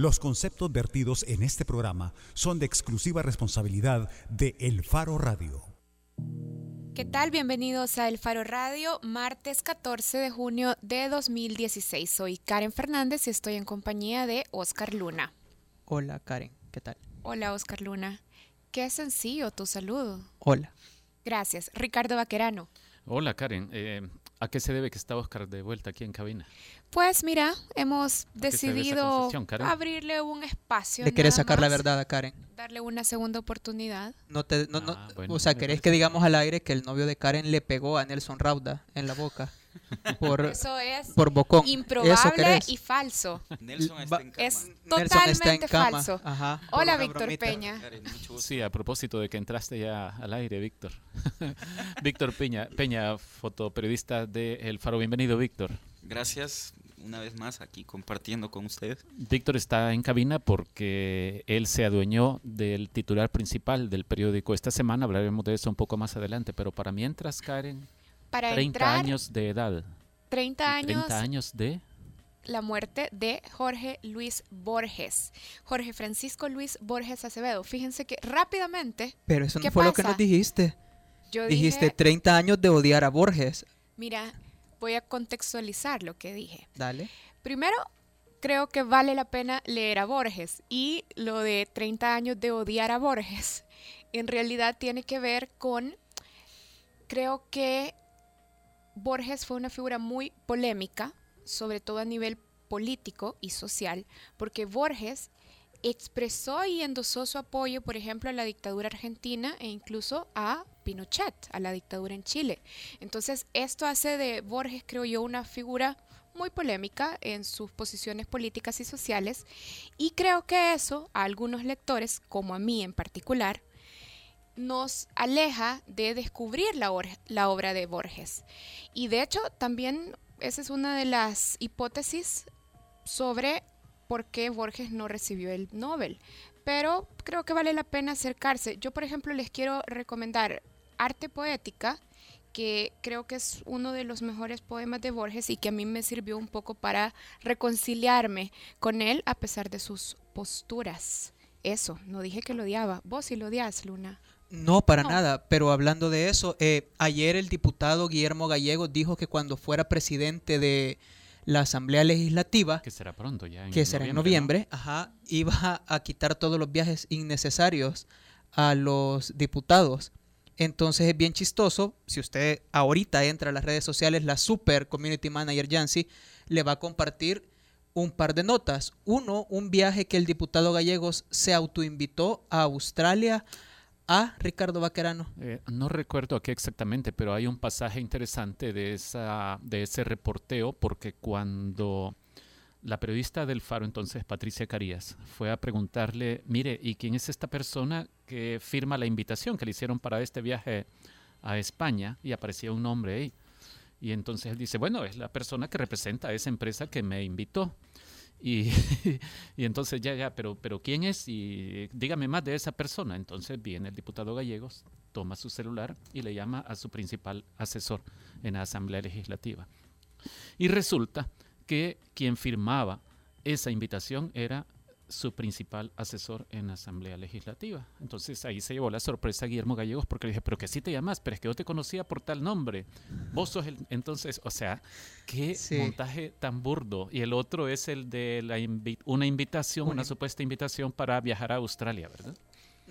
Los conceptos vertidos en este programa son de exclusiva responsabilidad de El Faro Radio. ¿Qué tal? Bienvenidos a El Faro Radio, martes 14 de junio de 2016. Soy Karen Fernández y estoy en compañía de Oscar Luna. Hola Karen, ¿qué tal? Hola Oscar Luna. Qué sencillo tu saludo. Hola. Gracias. Ricardo Vaquerano. Hola Karen, eh, ¿a qué se debe que está Oscar de vuelta aquí en cabina? Pues mira, hemos decidido abrirle un espacio. ¿Le querés sacar la más, verdad a Karen? Darle una segunda oportunidad. No te, no, no- Ah, bueno, o sea, ¿querés que digamos al aire que el novio de Karen le pegó a Nelson Rauda en la boca? Por, Eso es por bocón. ¿Eso improbable querés? y falso. Nelson está en cama. Es está en totalmente cama. falso. Ajá, Hola Víctor bromita. Peña. Sí, a propósito de que entraste ya al aire, Víctor. Víctor Peña, Peña, fotoperiodista de El Faro. Bienvenido, Víctor. Gracias una vez más aquí compartiendo con ustedes. Víctor está en cabina porque él se adueñó del titular principal del periódico esta semana. Hablaremos de eso un poco más adelante, pero para mientras, Karen, Para 30 entrar, años de edad. 30 y años, 30 años de... la muerte de Jorge Luis Borges. Jorge Francisco Luis Borges Acevedo. Fíjense que rápidamente Pero eso no ¿Qué fue lo que nos dijiste. yo Dijiste dije, 30 años de odiar a Borges. mira, voy a contextualizar lo que dije. Dale. Primero, creo que vale la pena leer a Borges y lo de 30 años de odiar a Borges en realidad tiene que ver con, creo que Borges fue una figura muy polémica, sobre todo a nivel político y social, porque Borges expresó y endosó su apoyo, por ejemplo, a la dictadura argentina e incluso a Pinochet, a la dictadura en Chile. Entonces, esto hace de Borges, creo yo, una figura muy polémica en sus posiciones políticas y sociales y creo que eso a algunos lectores, como a mí en particular, nos aleja de descubrir la, obra de Borges. Y de hecho, también esa es una de las hipótesis sobre por qué Borges no recibió el Nobel. Pero creo que vale la pena acercarse. Yo, por ejemplo, les quiero recomendar Arte Poética, que creo que es uno de los mejores poemas de Borges y que a mí me sirvió un poco para reconciliarme con él a pesar de sus posturas. Eso, no dije que lo odiaba. Vos sí lo odias, Luna. No, para No. nada. Pero hablando de eso, eh, ayer el diputado Guillermo Gallego dijo que cuando fuera presidente de la Asamblea Legislativa, Que será pronto ya. En que será en noviembre, ajá, iba a quitar todos los viajes innecesarios a los diputados. Entonces es bien chistoso, si usted ahorita entra a las redes sociales, la super community manager Yancy le va a compartir un par de notas. Uno, un viaje que el diputado Gallegos se autoinvitó a Australia a Ricardo Vaquerano. Eh, no recuerdo qué exactamente, pero hay un pasaje interesante de, esa, de ese reporteo, porque cuando la periodista del Faro, entonces Patricia Carías, fue a preguntarle, mire, ¿y quién es esta persona que firma la invitación que le hicieron para este viaje a España? Y aparecía un nombre ahí. Y entonces él dice, bueno, es la persona que representa a esa empresa que me invitó. Y, entonces ya, pero, pero ¿quién es? Y dígame más de esa persona. Entonces viene el diputado Gallegos, toma su celular y le llama a su principal asesor en la Asamblea Legislativa. Y resulta que quien firmaba esa invitación era su principal asesor en la Asamblea Legislativa. Entonces ahí se llevó la sorpresa Guillermo Gallegos porque le dije, pero que sí te llamas, pero es que yo te conocía por tal nombre. Vos sos el... Entonces, o sea, qué Sí. montaje tan burdo. Y el otro es el de la invi- una invitación, Una una supuesta invitación para viajar a Australia, ¿verdad?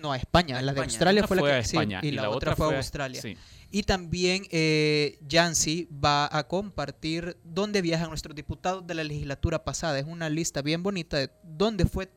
No, a España. A La de España. Australia fue la que a sí, España y, la, otra, fue a Australia. sí. Y también eh, Yancy va a compartir dónde viajan nuestros diputados de la legislatura pasada. Es una lista bien bonita de dónde fue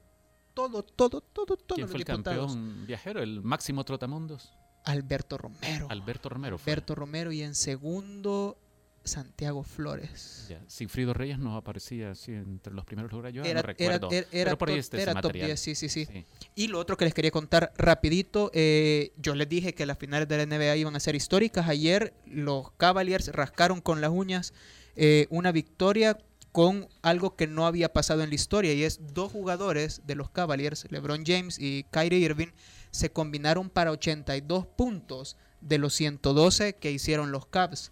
todo, todo, todo, todos ¿Quién los fue el diputados. campeón viajero? El máximo trotamundos. Alberto Romero. Alberto Romero fue. Alberto Romero y en segundo Santiago Flores. Ya, Sigfrido Reyes no aparecía así entre los primeros lugares. Yo Era, no era, recuerdo. era, era pero por ahí top- está ese era top material. 10, sí, sí, sí. Sí. Y lo otro que les quería contar rapidito, eh, yo les dije que las finales de la NBA iban a ser históricas. Ayer los Cavaliers rascaron con las uñas eh, una victoria con algo que no había pasado en la historia y es dos jugadores de los Cavaliers, LeBron James y Kyrie Irving, se combinaron para 82 puntos de los 112 que hicieron los Cavs.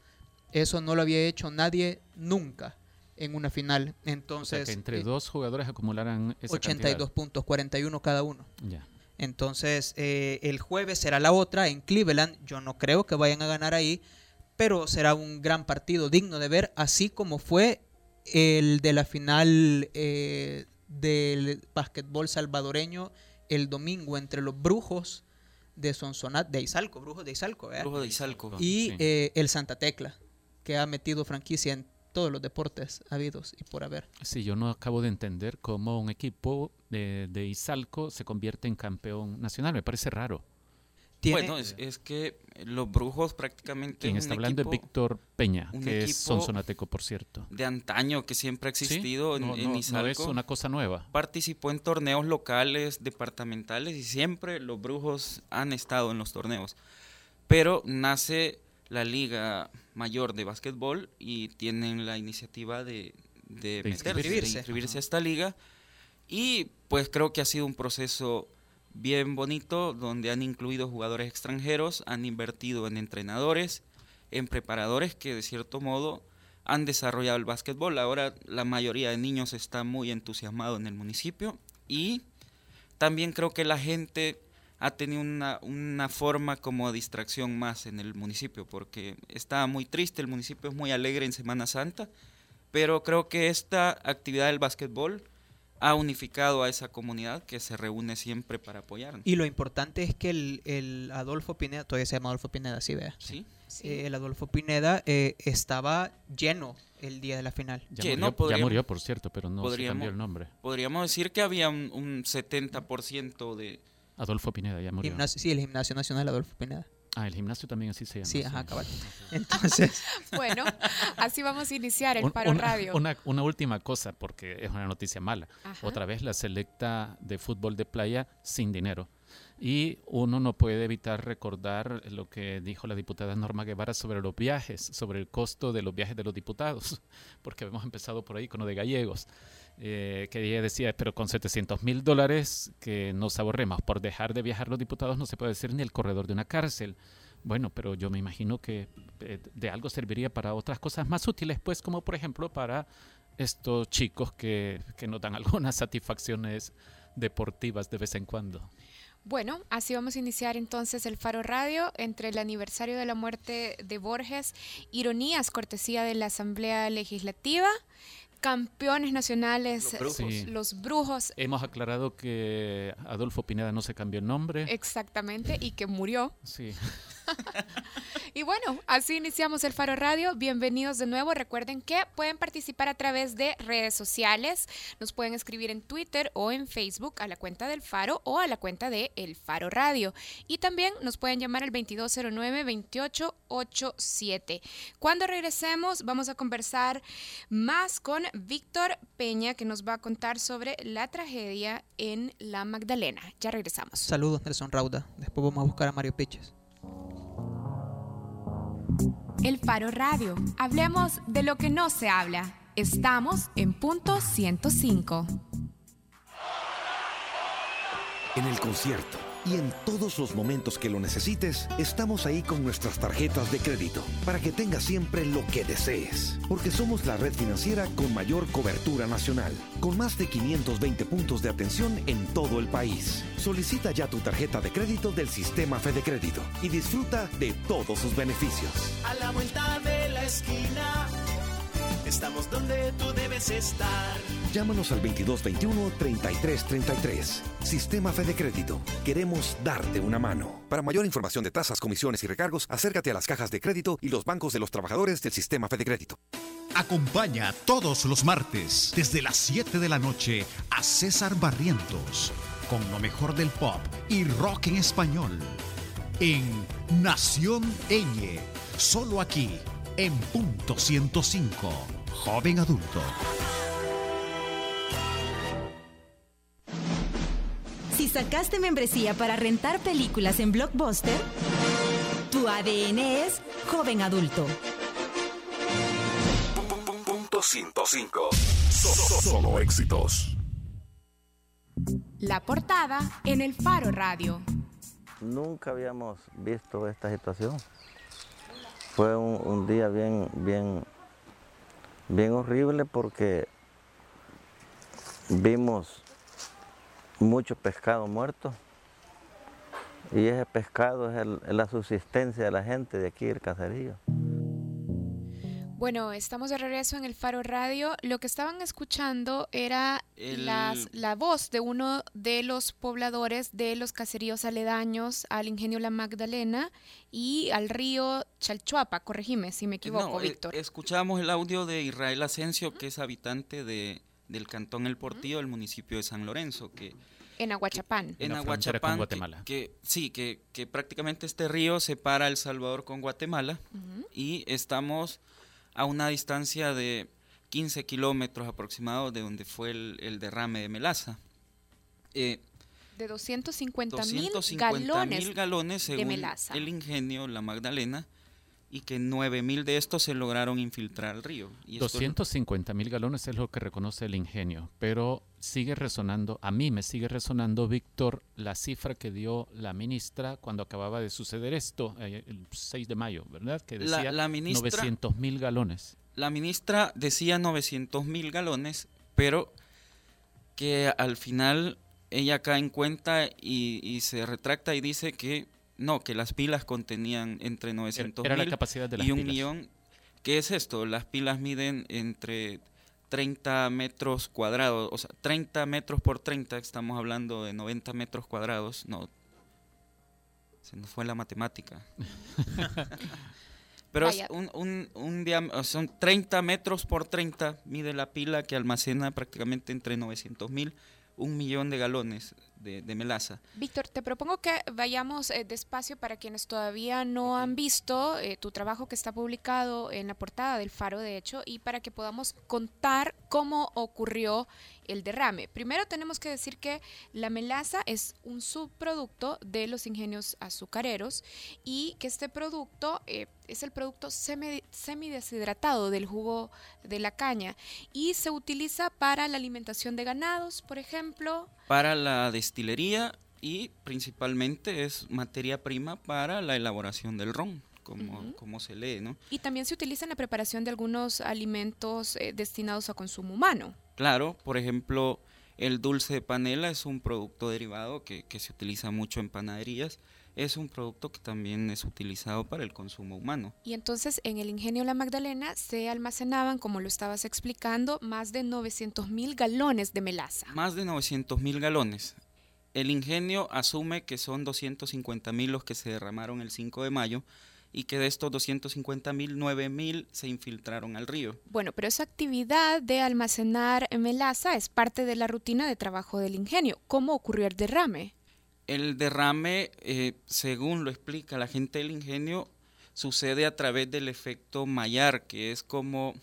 Eso no lo había hecho nadie nunca en una final. O sea, Entonces, que entre eh, dos jugadores acumularan esa 82 puntos, 41 cada uno. cantidad. Ya. Entonces, eh, el jueves será la otra en Cleveland. Yo no creo que vayan a ganar ahí, pero será un gran partido digno de ver, así como fue el de la final eh, del básquetbol salvadoreño el domingo entre los Brujos de Sonsonat, de Izalco, Brujos de Izalco, ¿verdad? Brujo de Izalco. y Sí. eh, el Santa Tecla, que ha metido franquicia en todos los deportes habidos y por haber. Sí, yo no acabo de entender cómo un equipo de, de Izalco se convierte en campeón nacional. Me parece raro. Tiene- Bueno, es, es que los brujos prácticamente. Quien es está un hablando equipo es Víctor Peña, que es sonsonateco, por cierto. De antaño que siempre ha Sí, existido en, no, en no- no Izalco. es una cosa nueva. Participó en torneos locales, departamentales y siempre los brujos han estado en los torneos. Pero nace la Liga Mayor de Básquetbol y tienen la iniciativa de, de, meterse, inscribirse. de inscribirse a esta liga. Y pues creo que ha sido un proceso bien bonito donde han incluido jugadores extranjeros, han invertido en entrenadores, en preparadores que de cierto modo han desarrollado el básquetbol. Ahora la mayoría de niños está muy entusiasmado en el municipio y también creo que la gente ha tenido una, una forma como distracción más en el municipio porque estaba muy triste, el municipio es muy alegre en Semana Santa, pero creo que esta actividad del básquetbol ha unificado a esa comunidad que se reúne siempre para apoyarnos. Y lo importante es que el, el Adolfo Pineda, todavía se llama Adolfo Pineda, sí, vea. ¿Sí? Eh, el Adolfo Pineda eh, estaba lleno el día de la final. Ya, murió, no ya murió, por cierto, pero no se cambió el nombre. Podríamos decir que había un, un 70% de... Adolfo Pineda ya murió. Gimnasio- sí, el Gimnasio Nacional Adolfo Pineda. Ah, el gimnasio también así se llama. Sí, ajá, cabal. Entonces, Bueno, así vamos a iniciar el Paro una, Radio. Una, una última cosa, porque es una noticia mala. Ajá. Otra vez la selecta de fútbol de playa sin dinero. Y uno no puede evitar recordar lo que dijo la diputada Norma Guevara sobre los viajes, sobre el costo de los viajes de los diputados, porque hemos empezado por ahí con lo de gallegos, eh, que decía, pero con 700 mil dólares que nos ahorremos por dejar de viajar los diputados no se puede hacer ni el corredor de una cárcel. Bueno, pero yo me imagino que eh, de algo serviría para otras cosas más útiles, pues como por ejemplo para estos chicos que, que nos dan algunas satisfacciones deportivas de vez en cuando. Bueno, así vamos a iniciar entonces el Faro Radio entre el aniversario de la muerte de Borges, ironías, cortesía de la Asamblea Legislativa, campeones nacionales, Los brujos. Sí. los brujos, Hemos aclarado que Adolfo Pineda no se cambió el nombre. exactamente, y que murió. Sí. Y bueno, así iniciamos el Faro Radio. Bienvenidos de nuevo. Recuerden que pueden participar a través de redes sociales. Nos pueden escribir en Twitter o en Facebook a la cuenta del Faro o a la cuenta de El Faro Radio. Y también nos pueden llamar al 2209-2887. Cuando regresemos vamos a conversar más con Víctor Peña que nos va a contar sobre la tragedia en La Magdalena. Ya regresamos. saludos Nelson Rauda. Después vamos a buscar a Mario Piches. El Faro Radio. Hablemos de lo que no se habla. Estamos en punto 105. En el concierto y en todos los momentos que lo necesites, estamos ahí con nuestras tarjetas de crédito para que tengas siempre lo que desees. Porque somos la red financiera con mayor cobertura nacional, con más de 520 puntos de atención en todo el país. Solicita ya tu tarjeta de crédito del sistema Fede Crédito y disfruta de todos sus beneficios. A la vuelta de la esquina, estamos donde tú debes estar. Llámanos al 2221-3333. Sistema Fede Crédito. Queremos darte una mano. Para mayor información de tasas, comisiones y recargos, acércate a las cajas de crédito y los bancos de los trabajadores del Sistema Fede Crédito. Acompaña todos los martes desde las 7 de la noche a César Barrientos con lo mejor del pop y rock en español en Nación Eñe, solo aquí en punto 105, joven adulto. Si sacaste membresía para rentar películas en Blockbuster, tu ADN es joven adulto. Punto 105. Solo éxitos. La portada en el Faro Radio. Nunca habíamos visto esta situación. Fue un, un día bien, bien, Bien horrible porque vimos mucho pescado muerto y ese pescado es, el- la subsistencia de la gente de aquí del caserío. Bueno, estamos de regreso en el Faro Radio. Lo que estaban escuchando era El- las- la voz de uno de los pobladores de los caseríos aledaños al ingenio La Magdalena y al río Chalchuapa. Corregime si me equivoco, No, eh, Víctor. escuchamos el audio de Israel Asensio, que es habitante de, del cantón El Portillo, del municipio de San Lorenzo, que en Aguachapán. en con Aguachapán, que- Guatemala. Que, sí, que, que prácticamente este río separa El Salvador con Guatemala y estamos a una distancia de 15 kilómetros aproximados de donde fue el, el derrame de melaza. Eh, De 250 mil 250 galones. según melaza. el ingenio La Magdalena y que 9 mil de estos se lograron infiltrar al río. Y esto es- 250 mil galones es lo que reconoce el ingenio, pero sigue resonando, a mí me sigue resonando, Víctor, la cifra que dio la ministra cuando acababa de suceder esto, eh, el 6 de mayo, ¿verdad? Que La- decía la ministra- 900 mil galones. La ministra decía 900 mil galones, pero que al final ella cae en cuenta y, y se retracta y dice que no, que las pilas contenían entre 900 Era la mil capacidad de las y un pilas. millón. ¿Qué es esto? Las pilas miden entre 30 metros cuadrados, o sea, 30 metros por 30, estamos hablando de 90 metros cuadrados, no, se nos fue la matemática. Pero es un, un, un diam- son 30 metros por 30, mide la pila que almacena prácticamente entre 900 mil, un millón de galones de, de melaza. Víctor, te propongo que vayamos eh, despacio para quienes todavía no han visto eh, tu trabajo que está publicado en la portada del Faro, de hecho, y para que podamos contar cómo ocurrió el derrame. Primero tenemos que decir que la melaza es un subproducto de los ingenios azucareros y que este producto eh, es el producto semi- semideshidratado del jugo de la caña y se utiliza para la alimentación de ganados, por ejemplo, Para la destilería y principalmente es materia prima para la elaboración del ron, como, Ujú. como se lee, ¿no? Y también se utiliza en la preparación de algunos alimentos eh, destinados a consumo humano. Claro, por ejemplo, el dulce de panela es un producto derivado que, que se utiliza mucho en panaderías. Es un producto que también es utilizado para el consumo humano. Y entonces en el ingenio La Magdalena se almacenaban, como lo estabas explicando, más de 900 mil galones de melaza. Más de 900 mil galones. El ingenio asume que son 250 mil los que se derramaron el 5 de mayo y que de estos 250 mil, 9 mil se infiltraron al río. Bueno, pero esa actividad de almacenar melaza es parte de la rutina de trabajo del ingenio. ¿Cómo ocurrió el derrame? El derrame, eh, según lo explica la gente del ingenio, sucede a través del efecto Maillard, que es como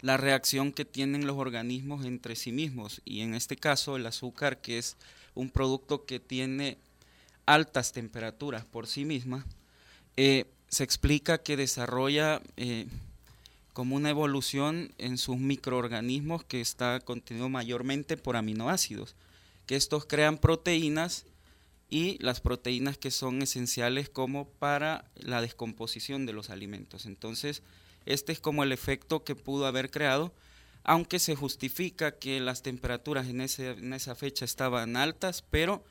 la reacción que tienen los organismos entre sí mismos. Y en este caso el azúcar, que es un producto que tiene altas temperaturas por sí misma, eh, se explica que desarrolla eh, como una evolución en sus microorganismos que está contenido mayormente por aminoácidos que estos crean proteínas y las proteínas que son esenciales como para la descomposición de los alimentos. Entonces, este es como el efecto que pudo haber creado, aunque se justifica que las temperaturas en, ese, en esa fecha estaban altas, pero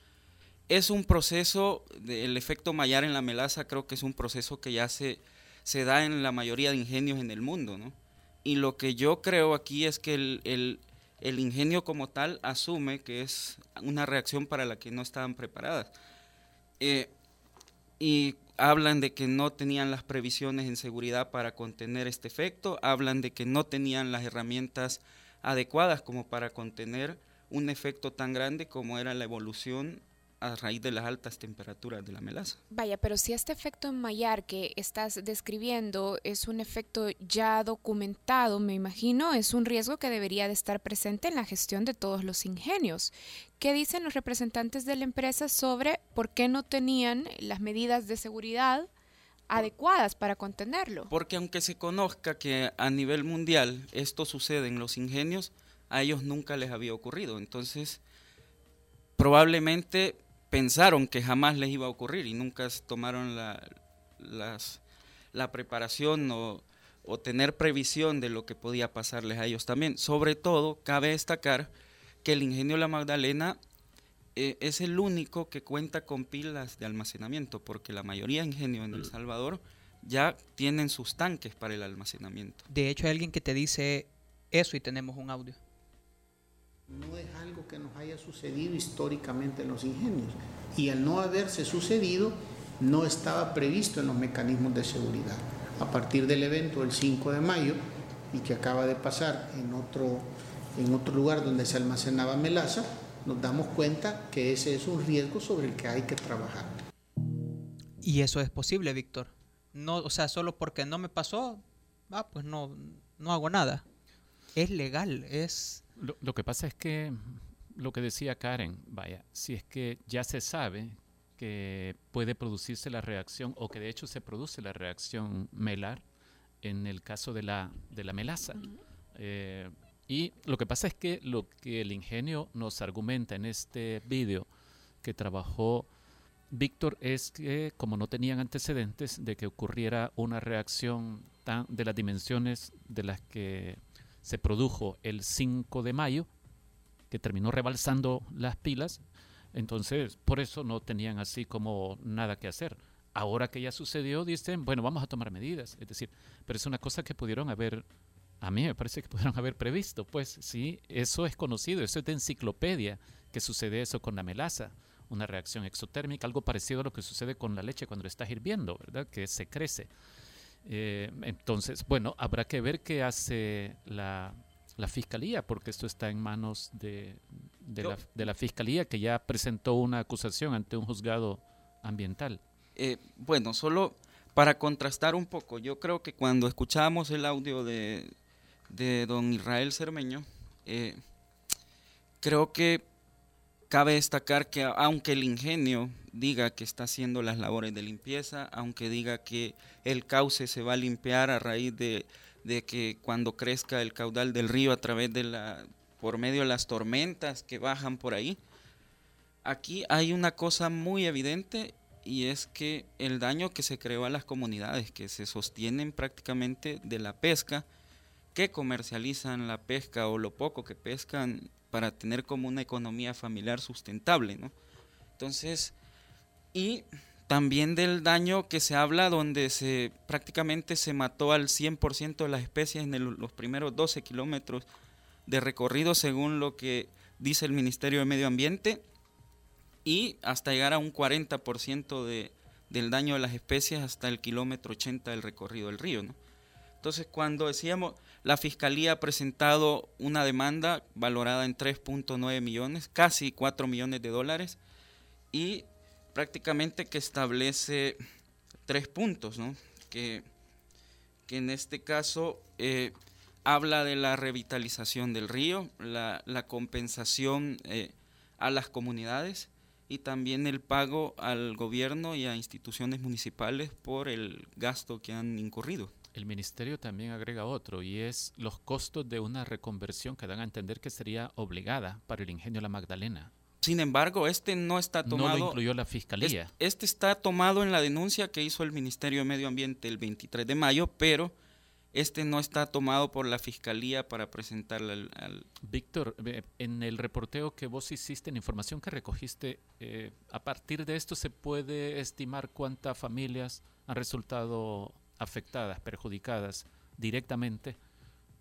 es un proceso, el efecto Maillard en la melaza creo que es un proceso que ya se, se da en la mayoría de ingenios en el mundo, ¿no? Y lo que yo creo aquí es que el, el- el ingenio como tal asume que es una reacción para la que no estaban preparadas. Eh, y hablan de que no tenían las previsiones en seguridad para contener este efecto, hablan de que no tenían las herramientas adecuadas como para contener un efecto tan grande como era la evolución a raíz de las altas temperaturas de la melaza. Vaya, pero si este efecto en Maillard que estás describiendo es un efecto ya documentado, me imagino, es un riesgo que debería de estar presente en la gestión de todos los ingenios. ¿Qué dicen los representantes de la empresa sobre por qué no tenían las medidas de seguridad adecuadas para contenerlo? Porque aunque se conozca que a nivel mundial esto sucede en los ingenios, a ellos nunca les había ocurrido. Entonces, probablemente pensaron que jamás les iba a ocurrir y nunca tomaron la, las- la preparación o, o tener previsión de lo que podía pasarles a ellos también. Sobre todo, cabe destacar que el ingenio La Magdalena eh, es el único que cuenta con pilas de almacenamiento, porque la mayoría de ingenios en El Salvador ya tienen sus tanques para el almacenamiento. De hecho, hay alguien que te dice eso y tenemos un audio. No es algo que nos haya sucedido históricamente en los ingenios y al no haberse sucedido no estaba previsto en los mecanismos de seguridad. A partir del evento del 5 de mayo y que acaba de pasar en otro en otro lugar donde se almacenaba melaza, nos damos cuenta que ese es un riesgo sobre el que hay que trabajar. Y eso es posible, Víctor. No, o sea, solo porque no me pasó, ah, pues no, no hago nada. Es legal, es... Lo, lo que pasa es que lo que decía Karen, vaya, si es que ya se sabe que puede producirse la reacción o que de hecho se produce la reacción melar en el caso de la, de la melaza. eh, y lo que pasa es que lo que el ingenio nos argumenta en este vídeo que trabajó Víctor es que como no tenían antecedentes de que ocurriera una reacción tan de las dimensiones de las que se produjo el 5 de mayo, que terminó rebalsando las pilas, entonces por eso no tenían así como nada que hacer. Ahora que ya sucedió, dicen, bueno, vamos a tomar medidas. Es decir, pero es una cosa que pudieron haber a mí me parece que pudieron haber previsto, pues sí, eso es conocido, eso es de enciclopedia, que sucede eso con la melaza, una reacción exotérmica, algo parecido a lo que sucede con la leche cuando está hirviendo, ¿verdad? Que se crece. Eh, entonces, bueno, habrá que ver qué hace la, la fiscalía, porque esto está en manos de, de, la, de la fiscalía, que ya presentó una acusación ante un juzgado ambiental. Eh, bueno, solo para contrastar un poco, yo creo que cuando escuchábamos el audio de, de don Israel Cermeño, eh, creo que cabe destacar que aunque el ingenio diga que está haciendo las labores de limpieza, aunque diga que el cauce se va a limpiar a raíz de, que cuando crezca el caudal del río a través de la, por medio de las tormentas que bajan por ahí, aquí hay una cosa muy evidente y es que el daño que se creó a las comunidades que se sostienen prácticamente de la pesca, que comercializan la pesca o lo poco que pescan para tener como una economía familiar sustentable, ¿no? Entonces, y también del daño que se habla donde se prácticamente se mató al 100% de las especies en los primeros 12 kilómetros de recorrido según lo que dice el Ministerio de Medio Ambiente y hasta llegar a un 40% de, del daño de las especies hasta el kilómetro 80 del recorrido del río. Entonces, cuando decíamos, la Fiscalía ha presentado una demanda valorada en 3.9 millones, casi 4 millones de dólares, y prácticamente que establece tres puntos, ¿no? que, que en este caso eh, habla de la revitalización del río, la, compensación eh, a las comunidades, y también el pago al gobierno y a instituciones municipales por el gasto que han incurrido. El ministerio también agrega otro y es los costos de una reconversión que dan a entender que sería obligada para el ingenio La Magdalena. Sin embargo, este no está tomado. No lo incluyó la fiscalía. Este, este está tomado en la denuncia que hizo el Ministerio de Medio Ambiente el 23 de mayo, pero este no está tomado por la fiscalía para presentarla al, al... Víctor, en el reporteo que vos hiciste, en la información que recogiste, eh, a partir de esto se puede estimar cuántas familias han resultado afectadas, perjudicadas directamente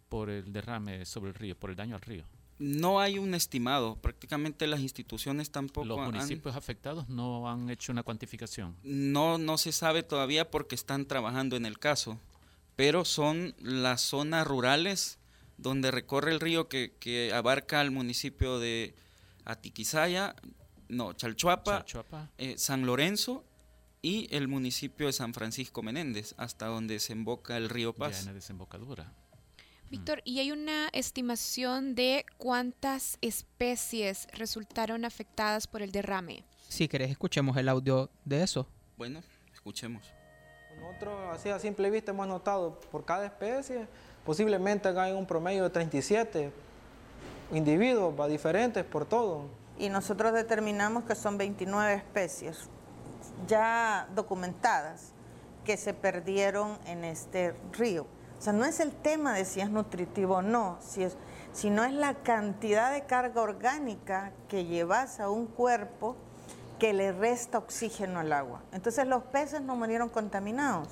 por el derrame sobre el río, por el daño al río. No hay un estimado, prácticamente las instituciones tampoco. Los municipios han, afectados no han hecho una cuantificación. No, no se sabe todavía porque están trabajando en el caso pero son las zonas rurales donde recorre el río que, que abarca al municipio de Atiquizaya, no, Chalchuapa, Chalchuapa. Eh, San Lorenzo y el municipio de San Francisco Menéndez, hasta donde desemboca el río Paz. Ya en la desembocadura. Víctor, ¿y hay una estimación de cuántas especies resultaron afectadas por el derrame? Si querés, escuchemos el audio de eso. Bueno, escuchemos. Nosotros, así a simple vista, hemos notado por cada especie, posiblemente hay un promedio de 37 individuos va, diferentes por todo. Y nosotros determinamos que son 29 especies ya documentadas que se perdieron en este río. O sea, no es el tema de si es nutritivo o no, si es, sino es la cantidad de carga orgánica que llevas a un cuerpo que le resta oxígeno al agua. Entonces los peces no murieron contaminados.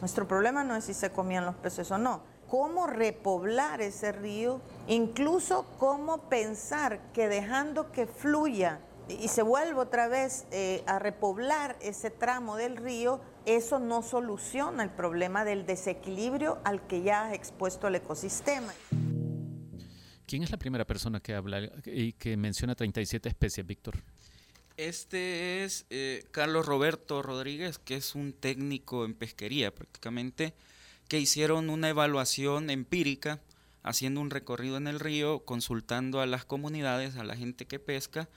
Nuestro problema no es si se comían los peces o no. Cómo repoblar ese río, incluso cómo pensar que dejando que fluya y se vuelva otra vez eh, a repoblar ese tramo del río, eso no soluciona el problema del desequilibrio al que ya ha expuesto el ecosistema. ¿Quién es la primera persona que habla y que menciona 37 especies, Víctor? Este es eh, Carlos Roberto Rodríguez, que es un técnico en pesquería prácticamente, que hicieron una evaluación empírica, haciendo un recorrido en el río, consultando a las comunidades, a la gente que pesca,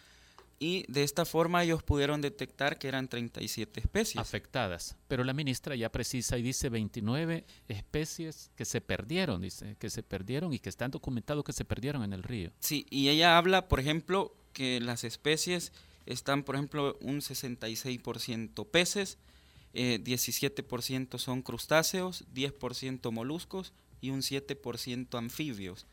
y de esta forma ellos pudieron detectar que eran 37 especies. Afectadas. Pero la ministra ya precisa y dice 29 especies que se perdieron, dice, que se perdieron y que están documentados que se perdieron en el río. Sí, y ella habla, por ejemplo, que las especies están, por ejemplo, un 66% peces, 17% eh, son crustáceos, 10% moluscos y un 7% anfibios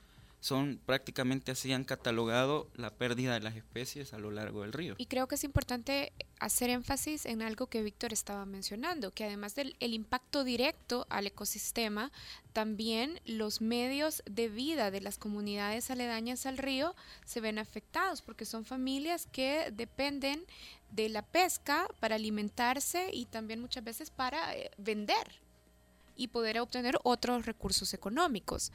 son prácticamente así han catalogado la pérdida de las especies a lo largo del río. Y creo que es importante hacer énfasis en algo que Víctor estaba mencionando, que además del impacto directo al ecosistema, también los medios de vida de las comunidades aledañas al río se ven afectados, porque son familias que dependen de la pesca para alimentarse y también muchas veces para eh, vender y poder obtener otros recursos económicos.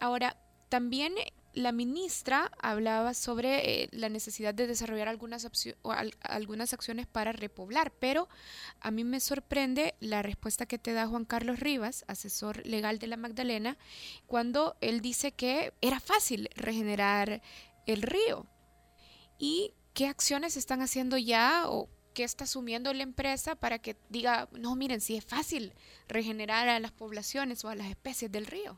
Ahora, también la ministra hablaba sobre eh, la necesidad de desarrollar algunas, algunas acciones para repoblar, pero a mí me sorprende la respuesta que te da Juan Carlos Rivas, asesor legal de la Magdalena, cuando él dice que era fácil regenerar el río. ¿Y qué acciones están haciendo ya o qué está asumiendo la empresa para que diga, no, miren, si es fácil regenerar a las poblaciones o a las especies del río?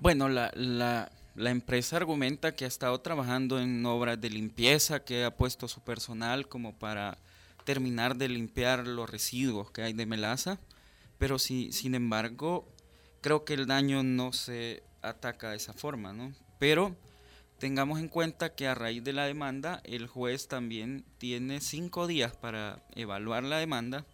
Bueno, la, la, empresa argumenta que ha estado trabajando en obras de limpieza, que ha puesto su personal como para terminar de limpiar los residuos que hay de melaza, pero si, sin embargo, creo que el daño no se ataca de esa forma, ¿no? Pero tengamos en cuenta que a raíz de la demanda, el juez también tiene cinco días para evaluar la demanda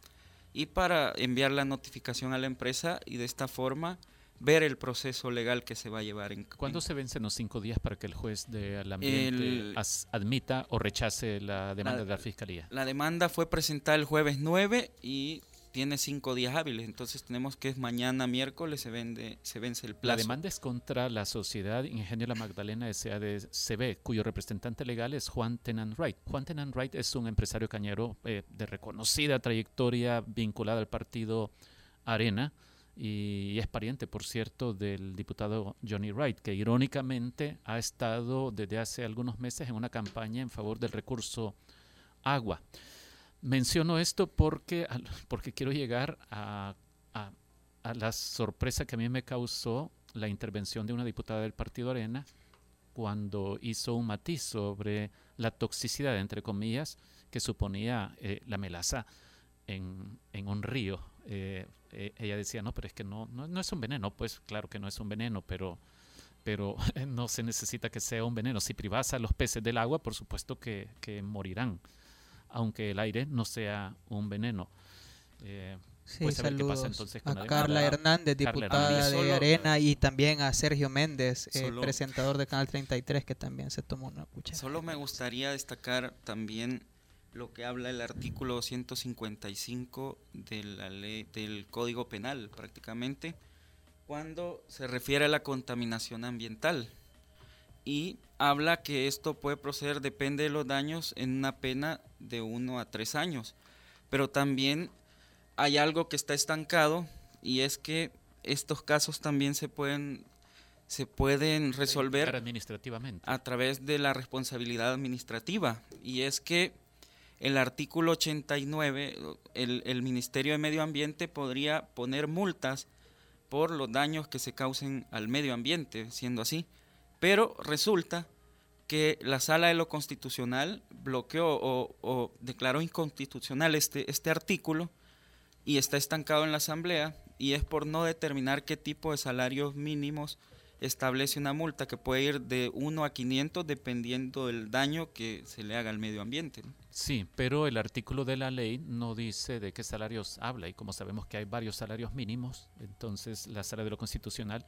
y para enviar la notificación a la empresa y de esta forma ver el proceso legal que se va a llevar en ¿Cuándo se vencen los cinco días para que el juez del ambiente admita o rechace la demanda de la fiscalía? La demanda fue presentada el jueves 9 y tiene cinco días hábiles, entonces tenemos que es mañana miércoles se vende se vence el plazo. La demanda es contra la sociedad Ingenio La Magdalena SADCB, cuyo representante legal es Juan Tenan Wright. Juan Tenan Wright es un empresario cañero eh, de reconocida trayectoria vinculada al partido Arena y es pariente, por cierto, del diputado Johnny Wright, que irónicamente ha estado desde hace algunos meses en una campaña en favor del recurso agua. Menciono esto porque, porque quiero llegar a, a, la sorpresa que a mí me causó la intervención de una diputada del Partido Arena cuando hizo un matiz sobre la toxicidad, entre comillas, que suponía eh, la melaza en, en un río eh, eh, ella decía, no, pero es que no, no, es un veneno, pues claro que no es un veneno, pero, pero no se necesita que sea un veneno. Si privas a los peces del agua, por supuesto que, morirán, aunque el aire no sea un veneno. Eh, pues a qué pasa entonces con a Carla Hernández, diputada de Arena, y también a Sergio Méndez, presentador de Canal 33, que también se tomó una cuchara. Solo me gustaría destacar también lo que habla el artículo 155 de la ley, del Código Penal prácticamente, cuando se refiere a la contaminación ambiental. Y habla que esto puede proceder, depende de los daños, en una pena de uno a tres años. Pero también hay algo que está estancado y es que estos casos también se pueden se pueden resolver administrativamente a través de la responsabilidad administrativa y es que el artículo 89, el, el, Ministerio de Medio Ambiente podría poner multas por los daños que se causen al medio ambiente, siendo así. Pero resulta que la Sala de lo Constitucional bloqueó o, declaró inconstitucional este, este artículo y está estancado en la Asamblea y es por no determinar qué tipo de salarios mínimos establece una multa que puede ir de 1 a 500 dependiendo del daño que se le haga al medio ambiente. Sí, pero el artículo de la ley no dice de qué salarios habla y como sabemos que hay varios salarios mínimos, entonces la Sala de lo Constitucional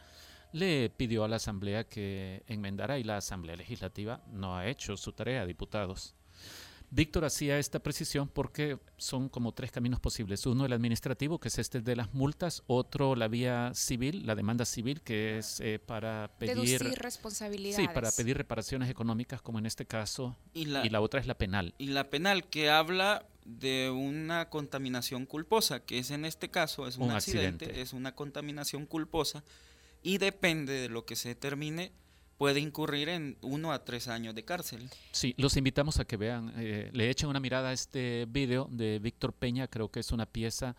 le pidió a la Asamblea que enmendara y la Asamblea Legislativa no ha hecho su tarea, diputados. Víctor hacía esta precisión porque son como tres caminos posibles. Uno el administrativo, que es este de las multas, otro la vía civil, la demanda civil, que es eh, para pedir responsabilidades. Sí, para pedir reparaciones económicas, como en este caso, y la, otra es la penal. Y la penal que habla de una contaminación culposa, que es en este caso es un, accidente, es una contaminación culposa y depende de lo que se determine puede incurrir en uno a tres años de cárcel. Sí, los invitamos a que vean, eh, le echen una mirada a este video de Víctor Peña, creo que es una pieza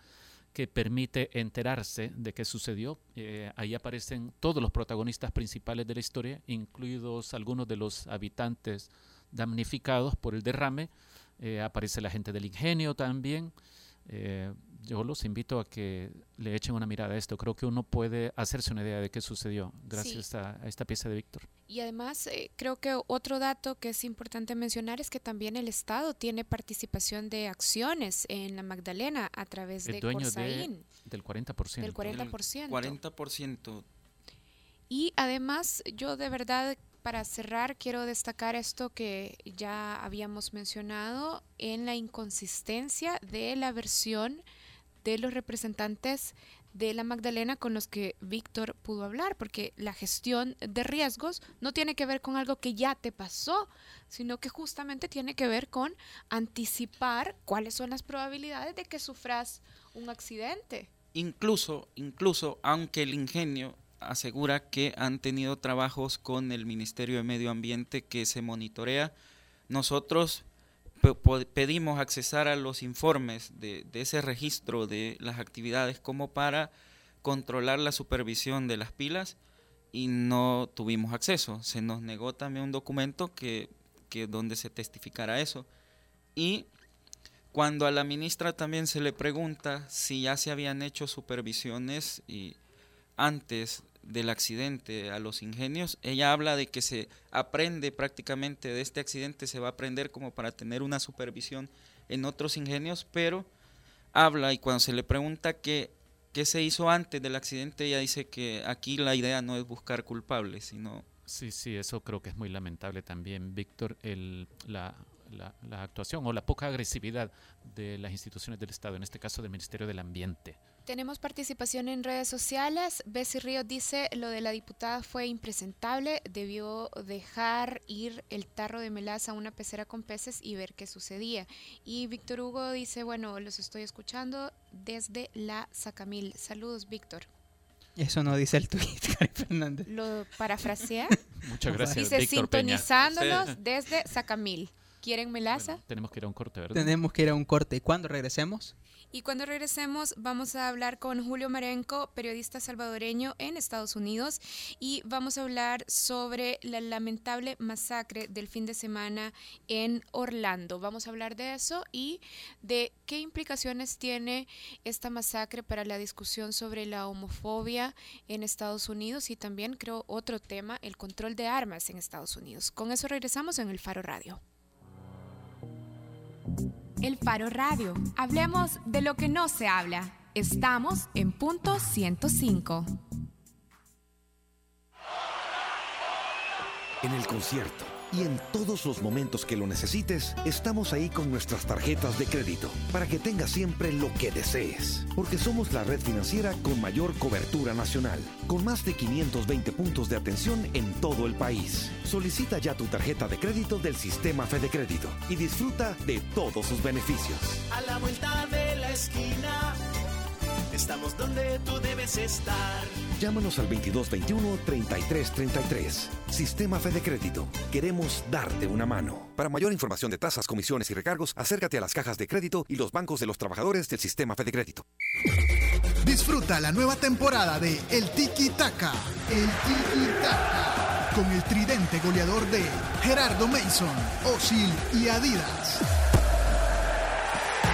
que permite enterarse de qué sucedió. Eh, ahí aparecen todos los protagonistas principales de la historia, incluidos algunos de los habitantes damnificados por el derrame. Eh, aparece la gente del ingenio también yo los invito a que le echen una mirada a esto. Creo que uno puede hacerse una idea de qué sucedió gracias a, esta pieza de Víctor. Y además, eh, creo que otro dato que es importante mencionar es que también el Estado tiene participación de acciones en la Magdalena a través de dueño del 40%. Del 40%. 40%. Y además, yo de verdad para cerrar, quiero destacar esto que ya habíamos mencionado en la inconsistencia de la versión de los representantes de la Magdalena con los que Víctor pudo hablar, porque la gestión de riesgos no tiene que ver con algo que ya te pasó, sino que justamente tiene que ver con anticipar cuáles son las probabilidades de que sufras un accidente. Incluso, incluso, aunque el ingenio asegura que han tenido trabajos con el Ministerio de Medio Ambiente que se monitorea, nosotros pedimos accesar a los informes de, ese registro de las actividades como para controlar la supervisión de las pilas y no tuvimos acceso. Se nos negó también un documento que, que donde se testificara eso. Y cuando a la ministra también se le pregunta si ya se habían hecho supervisiones y antes del accidente a los ingenios, ella habla de que se aprende prácticamente de este accidente, se va a aprender como para tener una supervisión en otros ingenios, pero habla y cuando se le pregunta qué, qué se hizo antes del accidente, ella dice que aquí la idea no es buscar culpables, sino... Sí, sí, eso creo que es muy lamentable también, Víctor, la, la, la actuación o la poca agresividad de las instituciones del Estado, en este caso del Ministerio del Ambiente. Tenemos participación en redes sociales. Bessie Río dice, lo de la diputada fue impresentable, debió dejar ir el tarro de melaza a una pecera con peces y ver qué sucedía. Y Víctor Hugo dice, bueno, los estoy escuchando desde la Sacamil. Saludos, Víctor. Eso no dice el tuit, Cari Fernández. Lo parafrasea. Muchas gracias. Dice sintonizándonos desde Sacamil. ¿Quieren melaza? tenemos que ir a un corte, ¿verdad? Tenemos que ir a un corte. ¿Y cuándo regresemos? Y cuando regresemos vamos a hablar con Julio Marenco, periodista salvadoreño en Estados Unidos, y vamos a hablar sobre la lamentable masacre del fin de semana en Orlando. Vamos a hablar de eso y de qué implicaciones tiene esta masacre para la discusión sobre la homofobia en Estados Unidos y también creo otro tema, el control de armas en Estados Unidos. Con eso regresamos en el Faro Radio. El Faro Radio. Hablemos de lo que no se habla. Estamos en punto 105. En el concierto y en todos los momentos que lo necesites, estamos ahí con nuestras tarjetas de crédito para que tengas siempre lo que desees. Porque somos la red financiera con mayor cobertura nacional, con más de 520 puntos de atención en todo el país. Solicita ya tu tarjeta de crédito del sistema Fede Crédito y disfruta de todos sus beneficios. A la vuelta de la esquina Estamos donde tú debes estar. Llámanos al 2221-3333. Sistema Fede Crédito. Queremos darte una mano. Para mayor información de tasas, comisiones y recargos, acércate a las cajas de crédito y los bancos de los trabajadores del Sistema Fede Crédito. Disfruta la nueva temporada de El Tiki Taka. El Tiki Taka. Con el tridente goleador de Gerardo Mason, Osil y Adidas.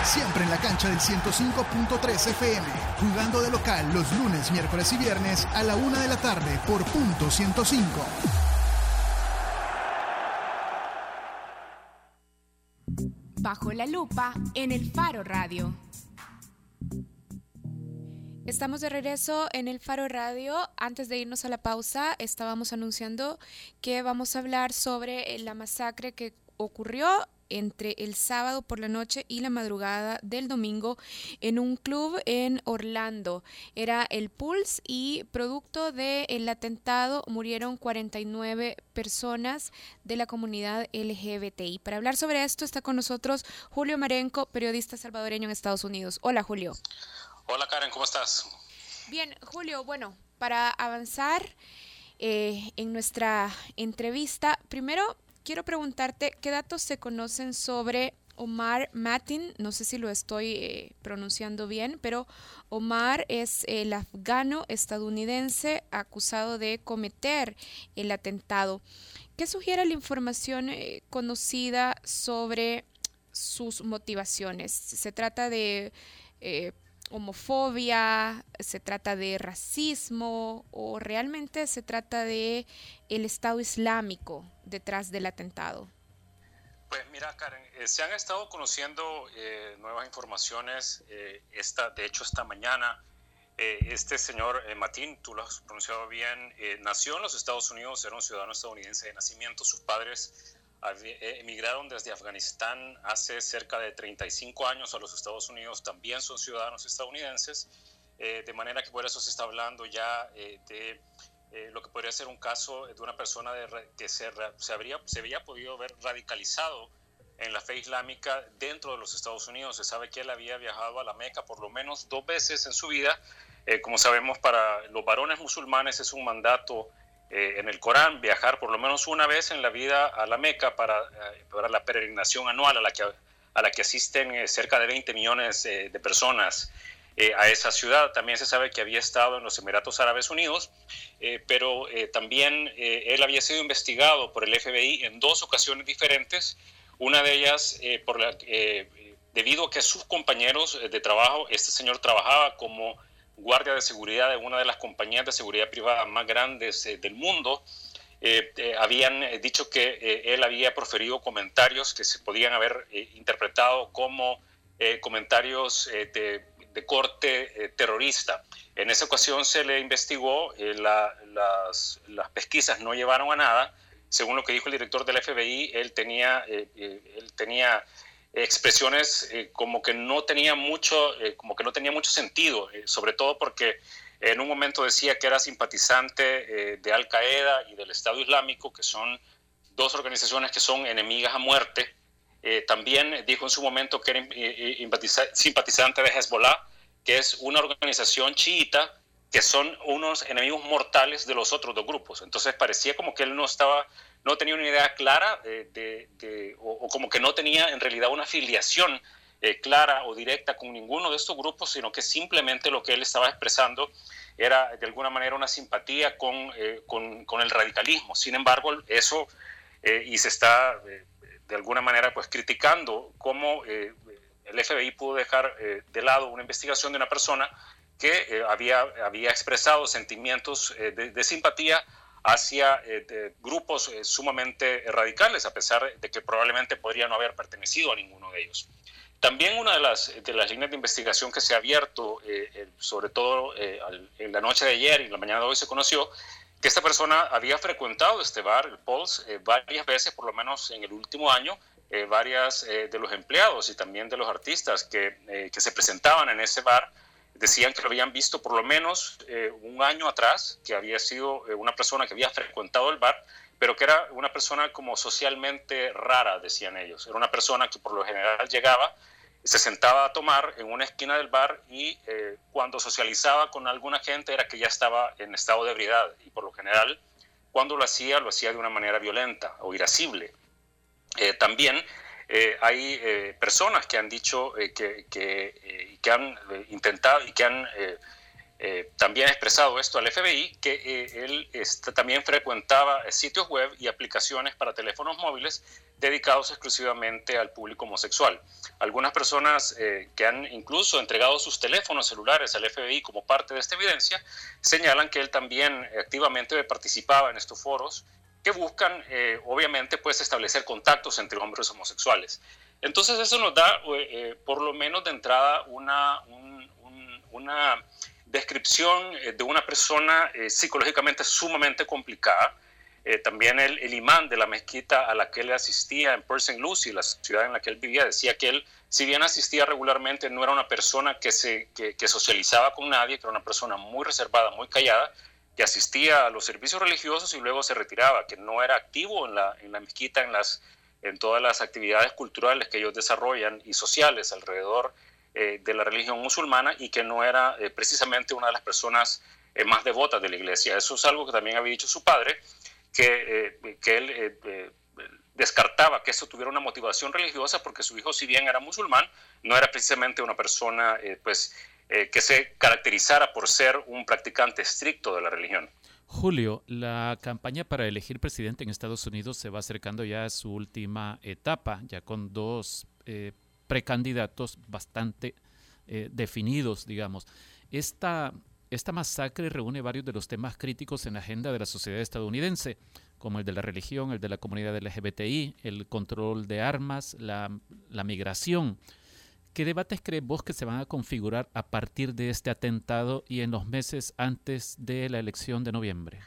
Siempre en la cancha del 105.3 FM. Jugando de local los lunes, miércoles y viernes a la una de la tarde por punto 105. Bajo la lupa en el Faro Radio. Estamos de regreso en el Faro Radio. Antes de irnos a la pausa, estábamos anunciando que vamos a hablar sobre la masacre que ocurrió entre el sábado por la noche y la madrugada del domingo en un club en Orlando. Era el Pulse y producto del atentado murieron 49 personas de la comunidad LGBTI. Para hablar sobre esto está con nosotros Julio Marenco, periodista salvadoreño en Estados Unidos. Hola Julio. Hola Karen, ¿cómo estás? Bien, Julio, bueno, para avanzar eh, en nuestra entrevista, primero quiero preguntarte qué datos se conocen sobre Omar Matin, no sé si lo estoy eh, pronunciando bien, pero Omar es el afgano estadounidense acusado de cometer el atentado. ¿Qué sugiere la información eh, conocida sobre sus motivaciones? ¿Se trata de eh, homofobia, se trata de racismo o realmente se trata de el Estado Islámico detrás del atentado? Pues mira, Karen, eh, se han estado conociendo eh, nuevas informaciones. Eh, esta, de hecho, esta mañana, este señor Matín, tú lo has pronunciado bien, nació en los Estados Unidos, era un ciudadano estadounidense de nacimiento. Sus padres emigraron desde Afganistán hace cerca de 35 años a los Estados Unidos, también son ciudadanos estadounidenses, de manera que por eso se está hablando ya de eh, lo que podría ser un caso de una persona de, que se, se, habría, se había podido ver radicalizado en la fe islámica dentro de los Estados Unidos. Se sabe que él había viajado a la Meca por lo menos dos veces en su vida. Eh, como sabemos, para los varones musulmanes es un mandato eh, en el Corán viajar por lo menos una vez en la vida a la Meca para, para la peregrinación anual a la que, a la que asisten cerca de 20 millones de personas. Eh, a esa ciudad. También se sabe que había estado en los Emiratos Árabes Unidos, eh, pero eh, también él había sido investigado por el FBI en dos ocasiones diferentes. Una de ellas por la, debido a que sus compañeros de trabajo, este señor trabajaba como guardia de seguridad de una de las compañías de seguridad privada más grandes del mundo. habían dicho que él había proferido comentarios que se podían haber interpretado como comentarios de corte eh, terrorista. En esa ocasión se le investigó, eh, las, pesquisas no llevaron a nada. Según lo que dijo el director del FBI, él tenía, eh, él tenía expresiones como que no tenía mucho, como que no tenía mucho sentido, sobre todo porque en un momento decía que era simpatizante de Al Qaeda y del Estado Islámico, que son dos organizaciones que son enemigas a muerte. Eh, también dijo en su momento que era eh, eh, simpatizante de Hezbollah, que es una organización chiita que son unos enemigos mortales de los otros dos grupos. Entonces parecía como que él no estaba, no tenía una idea clara de, o, como que no tenía en realidad una afiliación clara o directa con ninguno de estos grupos, sino que simplemente lo que él estaba expresando era de alguna manera una simpatía con, con, con el radicalismo. Sin embargo, eso, y se está de alguna manera pues criticando cómo eh, el FBI pudo dejar eh, de lado una investigación de una persona que eh, había, había expresado sentimientos de, simpatía hacia grupos sumamente radicales, a pesar de que probablemente podría no haber pertenecido a ninguno de ellos. También una de las, de las líneas de investigación que se ha abierto, sobre todo en la noche de ayer y en la mañana de hoy se conoció, que esta persona había frecuentado este bar, el Pulse, eh, varias veces, por lo menos en el último año, eh, varias eh, de los empleados y también de los artistas que, que, se presentaban en ese bar decían que lo habían visto por lo menos un año atrás, que había sido una persona que había frecuentado el bar, pero que era una persona como socialmente rara, decían ellos. Era una persona que por lo general llegaba se sentaba a tomar en una esquina del bar y eh, cuando socializaba con alguna gente era que ya estaba en estado de ebriedad y por lo general cuando lo hacía lo hacía de una manera violenta o irascible. Eh, también eh, hay personas que han dicho que, que, que, han intentado y que han también expresado esto al FBI, que él también frecuentaba sitios web y aplicaciones para teléfonos móviles dedicados exclusivamente al público homosexual. Algunas personas eh, que han incluso entregado sus teléfonos celulares al FBI como parte de esta evidencia señalan que él también activamente participaba en estos foros que buscan, eh, obviamente, pues establecer contactos entre hombres homosexuales. Entonces eso nos da, eh, por lo menos de entrada, una, una descripción de una persona psicológicamente sumamente complicada, eh, también el, imán de la mezquita a la que él asistía en Persian Lucy, la ciudad en la que él vivía, decía que él, si bien asistía regularmente, no era una persona que, se, que, socializaba con nadie, que era una persona muy reservada, muy callada, que asistía a los servicios religiosos y luego se retiraba, que no era activo en la, en la mezquita, en, las, en todas las actividades culturales que ellos desarrollan y sociales alrededor eh, de la religión musulmana y que no era eh, precisamente una de las personas más devotas de la iglesia. Eso es algo que también había dicho su padre que, eh, que él eh, eh, descartaba que eso tuviera una motivación religiosa porque su hijo, si bien era musulmán, no era precisamente una persona pues, que se caracterizara por ser un practicante estricto de la religión. Julio, la campaña para elegir presidente en Estados Unidos se va acercando ya a su última etapa, ya con dos precandidatos bastante definidos, digamos. Esta, esta masacre reúne varios de los temas críticos en la agenda de la sociedad estadounidense, como el de la religión, el de la comunidad LGBTI, el control de armas, la, migración. ¿Qué debates crees vos que se van a configurar a partir de este atentado y en los meses antes de la elección de noviembre?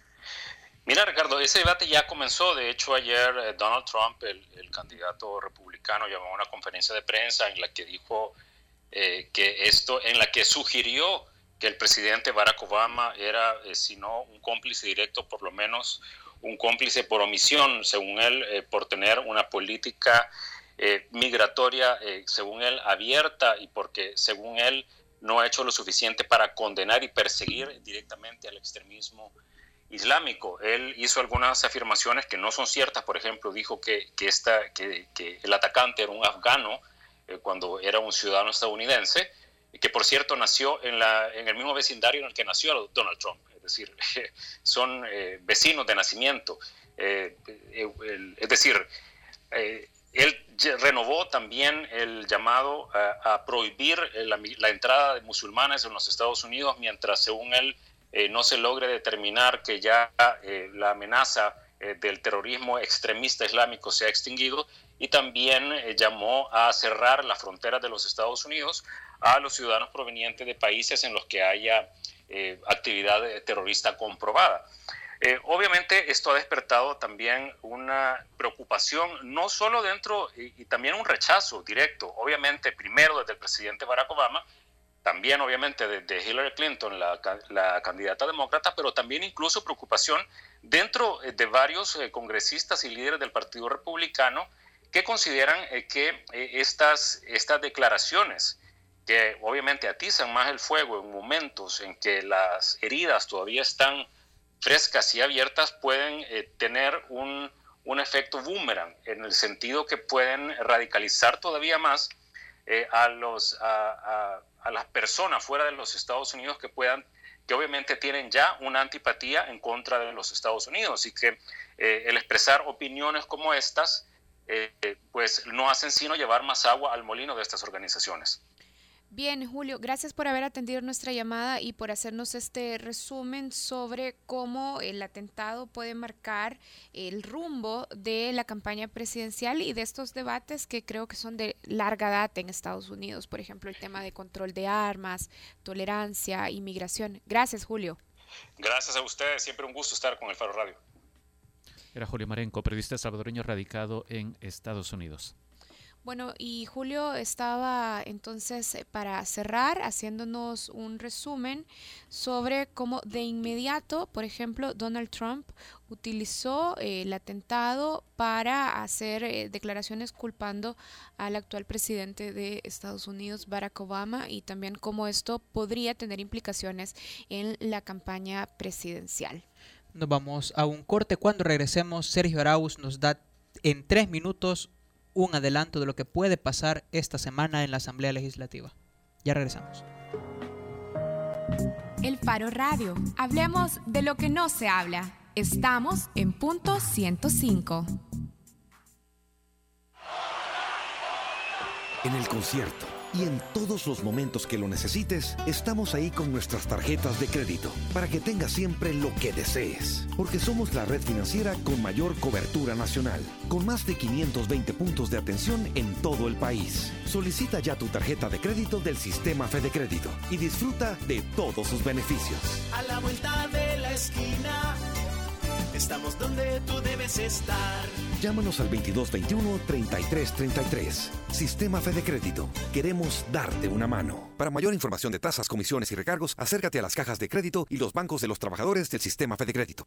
Mira, Ricardo, ese debate ya comenzó. De hecho, ayer eh, Donald Trump, el, candidato republicano, llamó a una conferencia de prensa en la que dijo eh, que esto, en la que sugirió que el presidente Barack Obama era, eh, si no un cómplice directo, por lo menos un cómplice por omisión, según él, eh, por tener una política eh, migratoria, según él, abierta y porque, según él, no ha hecho lo suficiente para condenar y perseguir directamente al extremismo islámico. Él hizo algunas afirmaciones que no son ciertas, por ejemplo, dijo que, que, esta, que, que el atacante era un afgano cuando era un ciudadano estadounidense, que por cierto nació en, la, en el mismo vecindario en el que nació Donald Trump, es decir, son eh, vecinos de nacimiento. Eh, eh, es decir, él renovó también el llamado a, prohibir la, entrada de musulmanes en los Estados Unidos mientras, según él, no se logre determinar que ya la amenaza del terrorismo extremista islámico se ha extinguido y también llamó a cerrar las fronteras de los Estados Unidos a los ciudadanos provenientes de países en los que haya eh, actividad terrorista comprobada. Eh, obviamente esto ha despertado también una preocupación, no solo dentro y, también un rechazo directo, obviamente primero desde el presidente Barack Obama, también obviamente desde Hillary Clinton, la, la candidata demócrata, pero también incluso preocupación dentro eh, de varios congresistas y líderes del Partido Republicano que consideran que estas, estas declaraciones que obviamente atizan más el fuego en momentos en que las heridas todavía están frescas y abiertas, pueden eh, tener un, un, efecto boomerang, en el sentido que pueden radicalizar todavía más eh, a, los, a, a, las personas fuera de los Estados Unidos que puedan que obviamente tienen ya una antipatía en contra de los Estados Unidos y que eh, el expresar opiniones como estas, pues no hacen sino llevar más agua al molino de estas organizaciones. Bien, Julio, gracias por haber atendido nuestra llamada y por hacernos este resumen sobre cómo el atentado puede marcar el rumbo de la campaña presidencial y de estos debates que creo que son de larga data en Estados Unidos, por ejemplo, el tema de control de armas, tolerancia, inmigración. Gracias, Julio. Gracias a ustedes, siempre un gusto estar con el Faro Radio. Era Julio Marenco, periodista salvadoreño radicado en Estados Unidos. Bueno, y Julio estaba entonces eh, para cerrar haciéndonos un resumen sobre cómo de inmediato, por ejemplo, Donald Trump utilizó eh, el atentado para hacer eh, declaraciones culpando al actual presidente de Estados Unidos, Barack Obama, y también cómo esto podría tener implicaciones en la campaña presidencial. Nos vamos a un corte. Cuando regresemos, Sergio Arauz nos da en tres minutos un adelanto de lo que puede pasar esta semana en la Asamblea Legislativa. Ya regresamos. El Faro Radio. Hablemos de lo que no se habla. Estamos en punto 105. En el concierto y en todos los momentos que lo necesites, estamos ahí con nuestras tarjetas de crédito para que tengas siempre lo que desees. Porque somos la red financiera con mayor cobertura nacional, con más de 520 puntos de atención en todo el país. Solicita ya tu tarjeta de crédito del sistema Fede Crédito y disfruta de todos sus beneficios. A la vuelta de la esquina, estamos donde tú debes estar. Llámanos al 2221-3333. Sistema Fede Crédito. Queremos darte una mano. Para mayor información de tasas, comisiones y recargos, acércate a las cajas de crédito y los bancos de los trabajadores del Sistema Fede Crédito.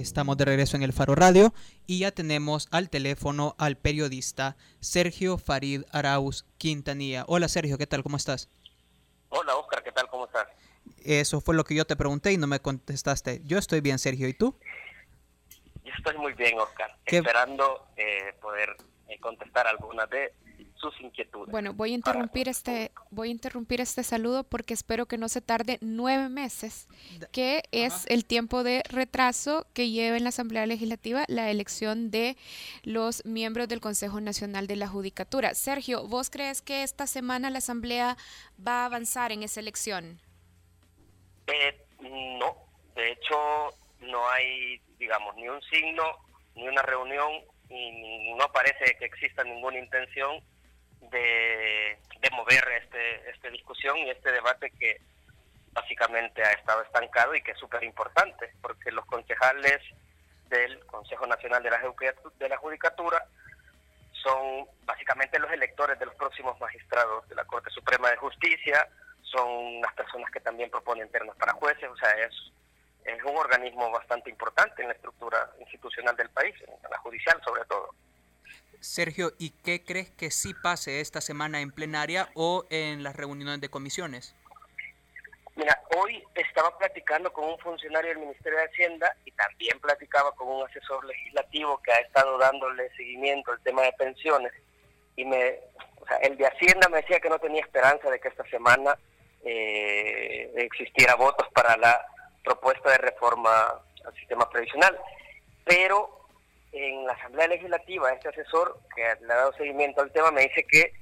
Estamos de regreso en el Faro Radio y ya tenemos al teléfono al periodista Sergio Farid Arauz Quintanilla. Hola Sergio, ¿qué tal? ¿Cómo estás? Hola Oscar, ¿qué tal? ¿Cómo estás? Eso fue lo que yo te pregunté y no me contestaste. Yo estoy bien, Sergio, ¿y tú? Yo estoy muy bien, Oscar, ¿Qué- esperando eh, poder eh, contestar algunas de sus inquietudes. Bueno, voy a interrumpir este, voy a interrumpir este saludo porque espero que no se tarde nueve meses, que es el tiempo de retraso que lleva en la Asamblea Legislativa la elección de los miembros del Consejo Nacional de la Judicatura. Sergio, ¿vos crees que esta semana la Asamblea va a avanzar en esa elección? Eh, no, de hecho no hay, digamos, ni un signo, ni una reunión, y no parece que exista ninguna intención de, de mover este, esta discusión y este debate que básicamente ha estado estancado y que es súper importante, porque los concejales del Consejo Nacional de la, de la Judicatura son básicamente los electores de los próximos magistrados de la Corte Suprema de Justicia, son las personas que también proponen ternas para jueces, o sea, es, es un organismo bastante importante en la estructura institucional del país, en la judicial sobre todo. Sergio, ¿y qué crees que sí pase esta semana en plenaria o en las reuniones de comisiones? Mira, hoy estaba platicando con un funcionario del Ministerio de Hacienda y también platicaba con un asesor legislativo que ha estado dándole seguimiento al tema de pensiones y me, o sea, el de Hacienda me decía que no tenía esperanza de que esta semana eh, existiera votos para la propuesta de reforma al sistema previsional, pero en la Asamblea Legislativa este asesor que le ha dado seguimiento al tema me dice que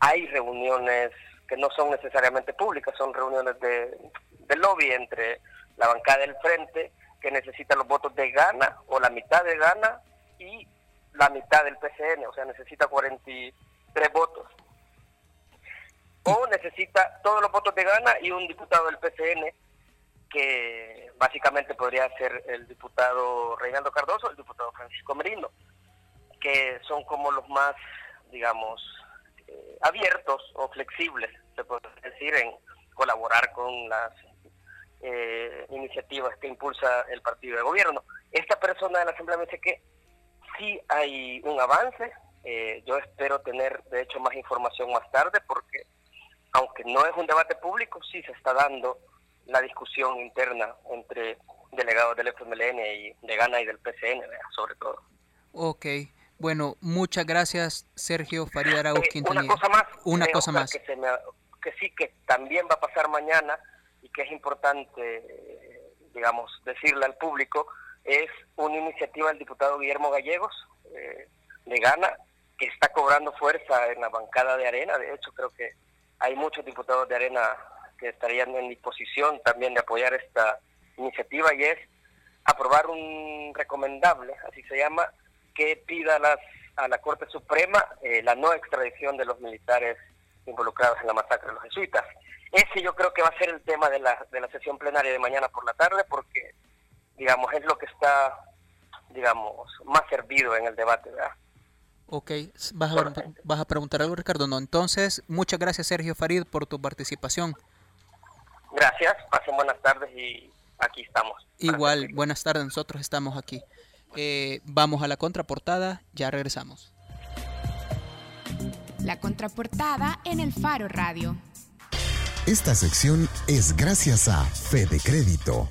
hay reuniones que no son necesariamente públicas, son reuniones de, lobby entre la bancada del frente que necesita los votos de Gana o la mitad de Gana y la mitad del PCN, o sea, necesita 43 votos. O necesita todos los votos de Gana y un diputado del PCN, que básicamente podría ser el diputado Reinaldo Cardoso el diputado Francisco Merino, que son como los más, digamos, eh, abiertos o flexibles, se puede decir, en colaborar con las eh, iniciativas que impulsa el partido de gobierno. Esta persona de la Asamblea me dice que sí hay un avance, eh, yo espero tener de hecho más información más tarde porque aunque no es un debate público, sí se está dando la discusión interna entre delegados del FMLN y de Gana y del PCN, ¿verdad? sobre todo. Ok, bueno, muchas gracias Sergio Farid Arauz Eh, una Quintanilla. cosa más. Una eh, cosa más. Que, se me que sí, que también va a pasar mañana y que es importante, digamos, decirle al público, es una iniciativa del diputado Guillermo Gallegos eh, de Gana, que está cobrando fuerza en la bancada de Arena. De hecho, creo que hay muchos diputados de Arena que estarían en disposición también de apoyar esta iniciativa y es aprobar un recomendable, así se llama, que pida a, las, a la Corte Suprema eh, la no extradición de los militares involucrados en la masacre de los jesuitas. Ese yo creo que va a ser el tema de la, de la sesión plenaria de mañana por la tarde porque, digamos, es lo que está, digamos, más servido en el debate, ¿verdad? Ok, ¿vas a, vas a preguntar algo Ricardo? No, entonces, muchas gracias Sergio Farid por tu participación. Gracias, pasen buenas tardes y aquí estamos. Igual, buenas tardes, nosotros estamos aquí. Eh, vamos a la contraportada, ya regresamos. La contraportada en el Faro Radio. Esta sección es gracias a Fede Crédito.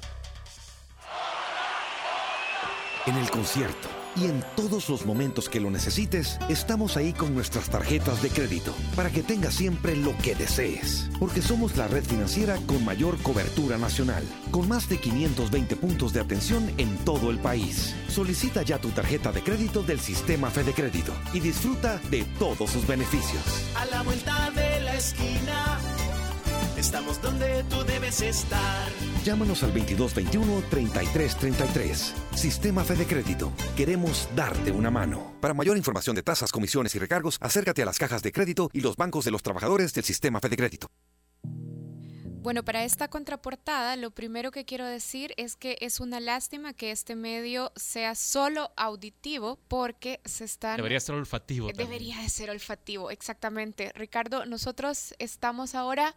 En el concierto y en todos los momentos que lo necesites, estamos ahí con nuestras tarjetas de crédito para que tengas siempre lo que desees. Porque somos la red financiera con mayor cobertura nacional, con más de 520 puntos de atención en todo el país. Solicita ya tu tarjeta de crédito del sistema Fede Crédito y disfruta de todos sus beneficios. A la vuelta de la esquina, estamos donde tú debes estar. Llámanos al 2221-3333. Sistema Fede Crédito. Queremos darte una mano. Para mayor información de tasas, comisiones y recargos, acércate a las cajas de crédito y los bancos de los trabajadores del Sistema Fede Crédito. Bueno, para esta contraportada, lo primero que quiero decir es que es una lástima que este medio sea solo auditivo porque se están... Debería ser olfativo. Debería de ser olfativo, exactamente. Ricardo, nosotros estamos ahora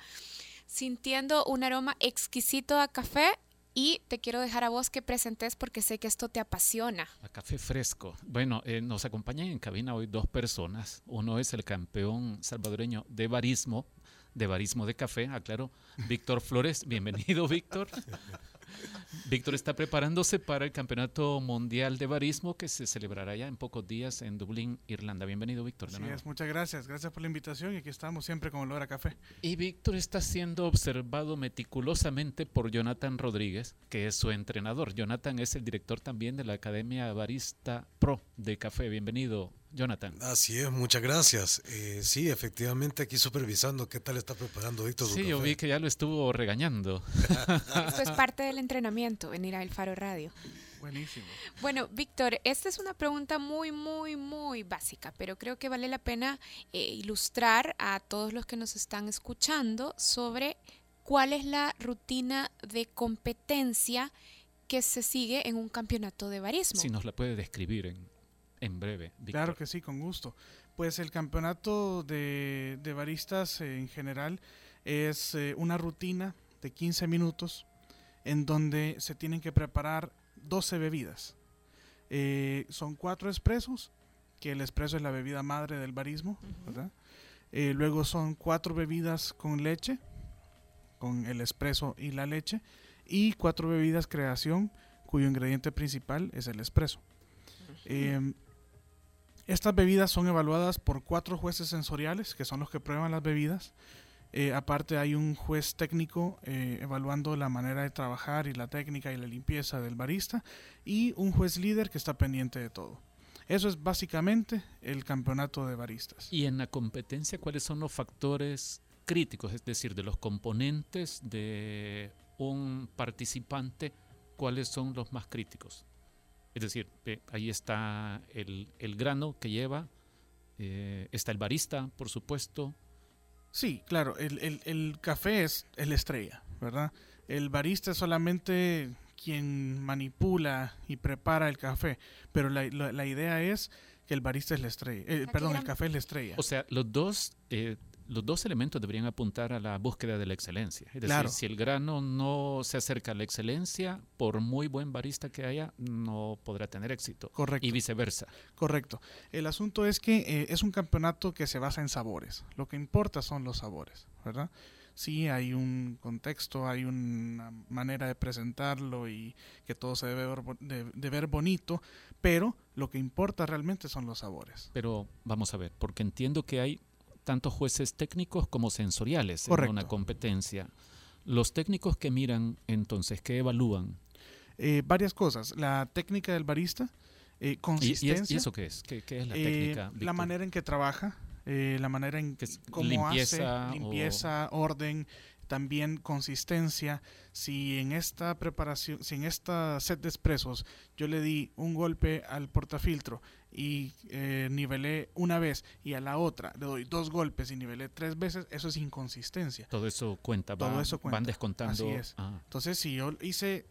sintiendo un aroma exquisito a café y te quiero dejar a vos que presentes porque sé que esto te apasiona. A café fresco. Bueno, eh, nos acompañan en cabina hoy dos personas. Uno es el campeón salvadoreño de barismo, de barismo de café, aclaro, Víctor Flores. Bienvenido, Víctor. Víctor está preparándose para el Campeonato Mundial de Barismo que se celebrará ya en pocos días en Dublín, Irlanda. Bienvenido, Víctor. Es, muchas gracias. Gracias por la invitación y aquí estamos siempre con olor a café. Y Víctor está siendo observado meticulosamente por Jonathan Rodríguez, que es su entrenador. Jonathan es el director también de la Academia Barista Pro de Café. Bienvenido, Jonathan. Así es, muchas gracias. Eh, sí, efectivamente aquí supervisando qué tal está preparando Víctor. Sí, yo vi que ya lo estuvo regañando. Esto es parte del entrenamiento, venir a El Faro Radio. Buenísimo. Bueno, Víctor, esta es una pregunta muy, muy, muy básica, pero creo que vale la pena eh, ilustrar a todos los que nos están escuchando sobre cuál es la rutina de competencia que se sigue en un campeonato de barismo. Si nos la puede describir en, en breve. Víctor. Claro que sí, con gusto. Pues el campeonato de, de baristas eh, en general es eh, una rutina de 15 minutos en donde se tienen que preparar 12 bebidas. Eh, son cuatro expresos, que el expreso es la bebida madre del barismo, ¿verdad? Eh, luego son cuatro bebidas con leche, con el expreso y la leche, y cuatro bebidas creación, cuyo ingrediente principal es el expreso. Eh, estas bebidas son evaluadas por cuatro jueces sensoriales, que son los que prueban las bebidas. Eh, aparte hay un juez técnico eh, evaluando la manera de trabajar y la técnica y la limpieza del barista y un juez líder que está pendiente de todo. Eso es básicamente el campeonato de baristas. Y en la competencia, ¿cuáles son los factores críticos? Es decir, de los componentes de un participante, ¿cuáles son los más críticos? Es decir, eh, ahí está el, el, grano que lleva, eh, está el barista, por supuesto. Sí, claro, el, el, el café es el estrella, ¿verdad? El barista es solamente quien manipula y prepara el café, pero la, la, la idea es que el barista es la estrella, eh, perdón, el café es la estrella. O sea, los dos, eh, los dos elementos deberían apuntar a la búsqueda de la excelencia. Es decir, Claro. si el grano no se acerca a la excelencia, por muy buen barista que haya, no podrá tener éxito. Correcto. Y viceversa. Correcto. El asunto es que eh, es un campeonato que se basa en sabores. Lo que importa son los sabores, ¿verdad? Sí, hay un contexto, hay una manera de presentarlo y que todo se debe ver, bo- de, de ver bonito, pero lo que importa realmente son los sabores. Pero vamos a ver, porque entiendo que hay tanto jueces técnicos como sensoriales Correcto. en una competencia. Los técnicos que miran, entonces, que evalúan? Eh, varias cosas. La técnica del barista, eh, ¿Y- ¿Y, es- consistencia. y eso qué es? ¿Qué, qué es la Eh, técnica? la manera en que trabaja, la manera en Que cómo limpieza hace, o- limpieza, orden, también consistencia. Si en esta preparación, si en esta set de expresos yo le di un golpe al portafiltro y eh, nivelé una vez y a la otra le doy dos golpes y nivelé tres veces, eso es inconsistencia. Todo eso cuenta, Todo va- eso cuenta. van descontando. Así es. Ah. Entonces, si yo hice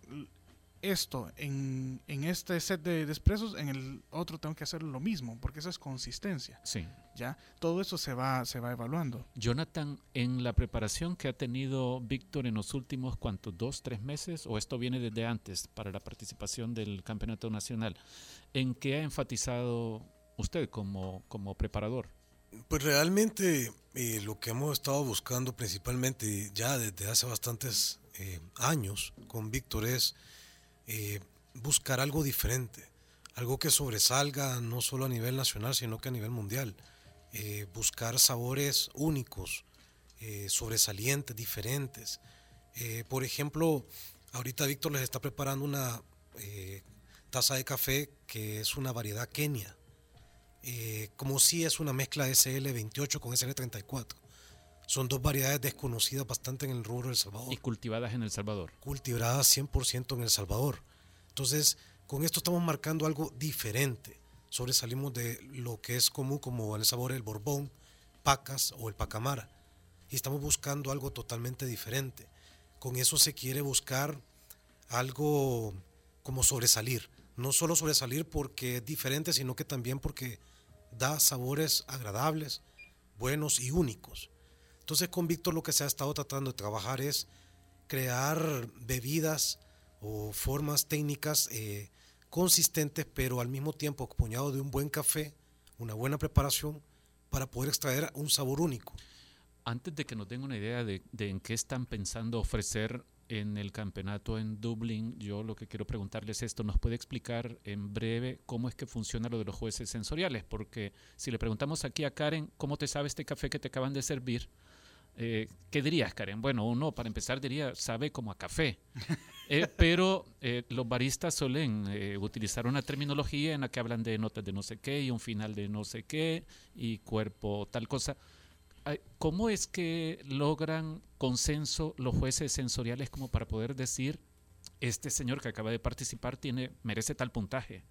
esto en, en este set de, de expresos, en el otro tengo que hacer lo mismo, porque eso es consistencia. Sí. ¿ya? Todo eso se va, se va evaluando. Jonathan, en la preparación que ha tenido Víctor en los últimos, ¿cuántos? ¿Dos, tres meses? ¿O esto viene desde antes para la participación del Campeonato Nacional? ¿En qué ha enfatizado usted como, como preparador? Pues realmente eh, lo que hemos estado buscando principalmente ya desde hace bastantes eh, años con Víctor es eh, buscar algo diferente, algo que sobresalga no solo a nivel nacional, sino que a nivel mundial. buscar sabores únicos, sobresalientes, diferentes. por ejemplo, ahorita Víctor les está preparando una taza de café que es una variedad Kenia eh, como si es una mezcla SL28 con SL34. Son dos variedades desconocidas bastante en el rubro del Salvador. Y cultivadas en El Salvador. Cultivadas 100% en El Salvador. Entonces, con esto estamos marcando algo diferente. Sobresalimos de lo que es común como el sabor del Borbón, Pacas o el Pacamara. Y estamos buscando algo totalmente diferente. Con eso se quiere buscar algo como sobresalir. No solo sobresalir porque es diferente, sino que también porque da sabores agradables, buenos y únicos. Entonces con Víctor lo que se ha estado tratando de trabajar es crear bebidas o formas técnicas eh, consistentes, pero al mismo tiempo acompañado de un buen café, una buena preparación para poder extraer un sabor único. Antes de que nos den una idea de, de en qué están pensando ofrecer en el campeonato en Dublín, yo lo que quiero preguntarles es esto, ¿nos puede explicar en breve cómo es que funciona lo de los jueces sensoriales? Porque si le preguntamos aquí a Karen, ¿cómo te sabe este café que te acaban de servir? Eh, ¿Qué dirías, Karen? Bueno, uno para empezar diría, sabe como a café. Eh, pero eh, los baristas suelen utilizar una terminología en la que hablan de notas de no sé qué y un final de no sé qué y cuerpo tal cosa. ¿Cómo es que logran consenso los jueces sensoriales como para poder decir, este señor que acaba de participar tiene, merece tal puntaje?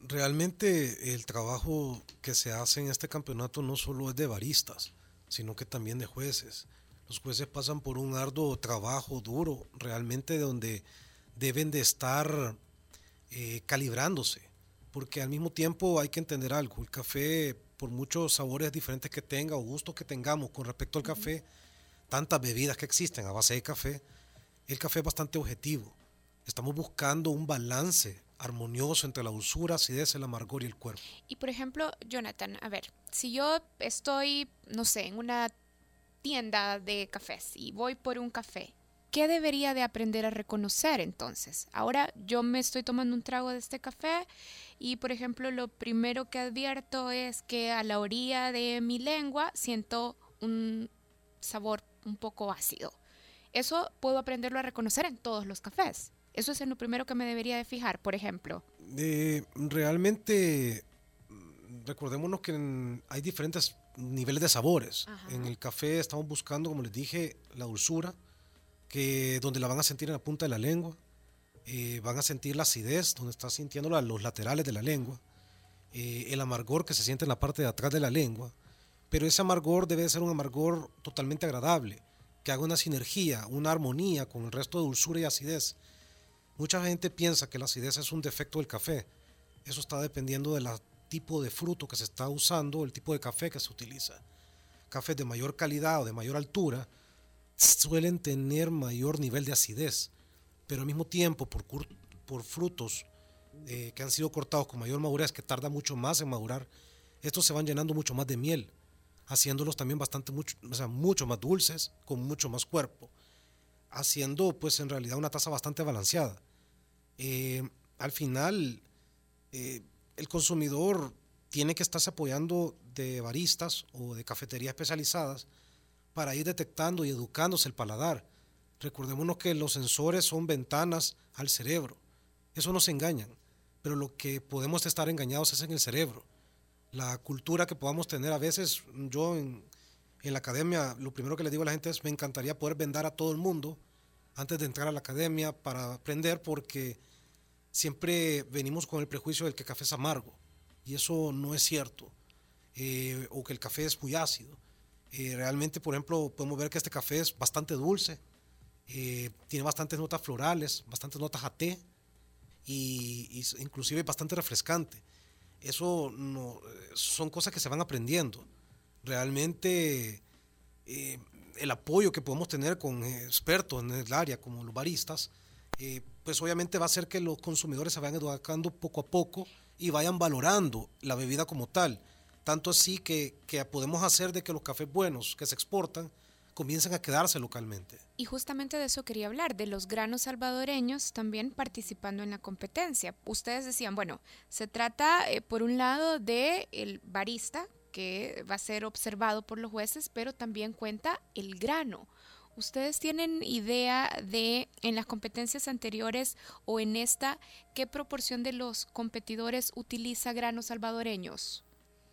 Realmente el trabajo que se hace en este campeonato no solo es de baristas, sino que también de jueces. Los jueces pasan por un arduo trabajo duro, realmente donde deben de estar eh, calibrándose, porque al mismo tiempo hay que entender algo, el café por muchos sabores diferentes que tenga o gustos que tengamos con respecto al café, tantas bebidas que existen a base de café, el café es bastante objetivo. Estamos buscando un balance armonioso entre la dulzura, acidez, el amargor y el cuerpo. Y por ejemplo, Jonathan, a ver, si yo estoy, no sé, en una tienda de cafés y voy por un café ¿qué debería de aprender a reconocer entonces? Ahora yo me estoy tomando un trago de este café y por ejemplo lo primero que advierto es que a la orilla de mi lengua siento un sabor un poco ácido. Eso puedo aprenderlo a reconocer en todos los cafés. Eso es en lo primero que me debería de fijar, por ejemplo. realmente, recordémonos que hay diferentes niveles de sabores. En el café estamos buscando, como les dije, la dulzura, que donde la van a sentir en la punta de la lengua, eh, van a sentir la acidez, donde está sintiendo los laterales de la lengua, eh, el amargor que se siente en la parte de atrás de la lengua, pero ese amargor debe ser un amargor totalmente agradable, que haga una sinergia, una armonía con el resto de dulzura y acidez. Mucha gente piensa que la acidez es un defecto del café. Eso está dependiendo del tipo de fruto que se está usando, el tipo de café que se utiliza. Cafés de mayor calidad o de mayor altura suelen tener mayor nivel de acidez, pero al mismo tiempo por, frutos eh, que han sido cortados con mayor madurez, que tarda mucho más en madurar, estos se van llenando mucho más de miel, haciéndolos también bastante mucho, mucho más dulces, con mucho más cuerpo, haciendo pues en realidad una taza bastante balanceada. Eh, al final, eh, el consumidor tiene que estarse apoyando de baristas o de cafeterías especializadas para ir detectando y educándose el paladar. Recordémonos que los sensores son ventanas al cerebro. Eso nos engañan, pero lo que podemos estar engañados es en el cerebro. La cultura que podamos tener a veces, yo en, en la academia, lo primero que le digo a la gente es, me encantaría poder vender a todo el mundo antes de entrar a la academia para aprender, porque siempre venimos con el prejuicio del que el café es amargo, y eso no es cierto, eh, o que el café es muy ácido. Eh, realmente, por ejemplo, podemos ver que este café es bastante dulce, eh, tiene bastantes notas florales, bastantes notas a té y, inclusive bastante refrescante. Eso son cosas que se van aprendiendo. Realmente eh, el apoyo que podemos tener con expertos en el área como los baristas, pues obviamente va a hacer que los consumidores se vayan educando poco a poco y vayan valorando la bebida como tal Tanto así que, que podemos hacer de que los cafés buenos que se exportan comiencen a quedarse localmente. Y justamente de eso quería hablar, de los granos salvadoreños también participando en la competencia. Ustedes decían, bueno, se trata eh, por un lado de el barista que va a ser observado por los jueces, pero también cuenta el grano. ¿Ustedes tienen idea de en las competencias anteriores o en esta qué proporción de los competidores utiliza granos salvadoreños?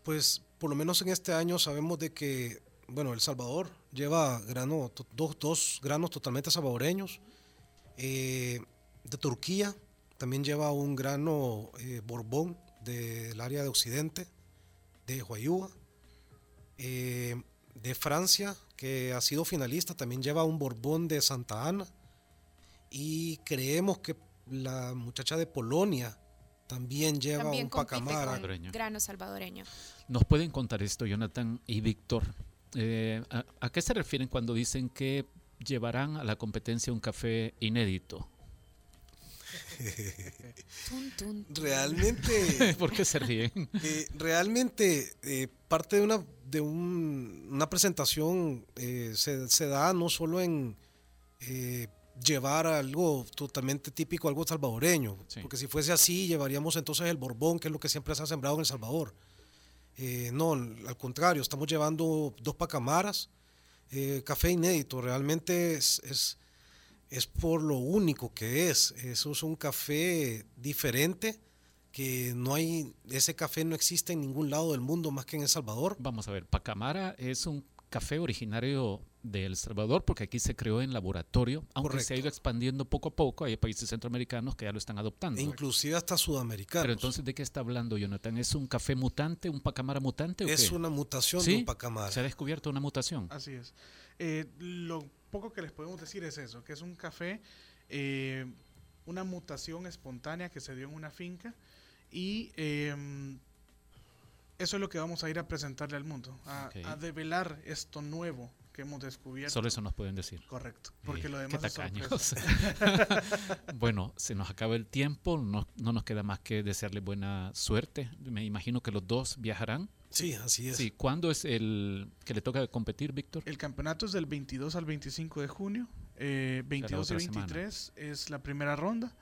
Pues por lo menos en este año sabemos de que, bueno, El Salvador lleva grano, dos, dos granos totalmente salvadoreños. Eh, de Turquía también lleva un grano eh, Borbón del área de Occidente, de Huayúa. Eh, de Francia, que ha sido finalista, también lleva un Borbón de Santa Ana. Y creemos que la muchacha de Polonia también lleva un pacamara. grano salvadoreño. ¿Nos pueden contar esto, Jonathan y Víctor? Eh, ¿a, qué se refieren cuando dicen que llevarán a la competencia un café inédito? realmente. ¿Por qué se ríen? Eh, realmente, eh, parte de una, de una presentación se, da no solo en llevar algo totalmente típico, algo salvadoreño, porque si fuese así, llevaríamos entonces el Borbón, que es lo que siempre se ha sembrado en El Salvador. Eh, no, al contrario, estamos llevando dos pacamaras, eh, café inédito, realmente es, es, es, por lo único que es. Eso es un café diferente que no hay, ese café no existe en ningún lado del mundo más que en El Salvador. Vamos a ver, pacamara es un café originario de El Salvador, porque aquí se creó en laboratorio, aunque se ha ido expandiendo poco a poco. Hay países centroamericanos que ya lo están adoptando. E inclusive hasta sudamericanos. Pero entonces, ¿de qué está hablando Jonathan? ¿Es un café mutante, un pacamara mutante? ¿o es una mutación de un pacamara. Se ha descubierto una mutación. Así es. Eh, lo poco que les podemos decir es eso, que es un café, eh, una mutación espontánea que se dio en una finca y em, eso es lo que vamos a ir a presentarle al mundo, a, a develar esto nuevo que hemos descubierto. Solo eso nos pueden decir. Correcto, porque lo demás Qué bueno, se nos acaba el tiempo, no, no, nos queda más que desearle buena suerte. Me imagino que los dos viajarán. Sí, así es. Sí, ¿cuándo es el que le toca competir, Víctor? El campeonato es del 22 al 25 de junio. Eh, 22 y 23 es la primera ronda,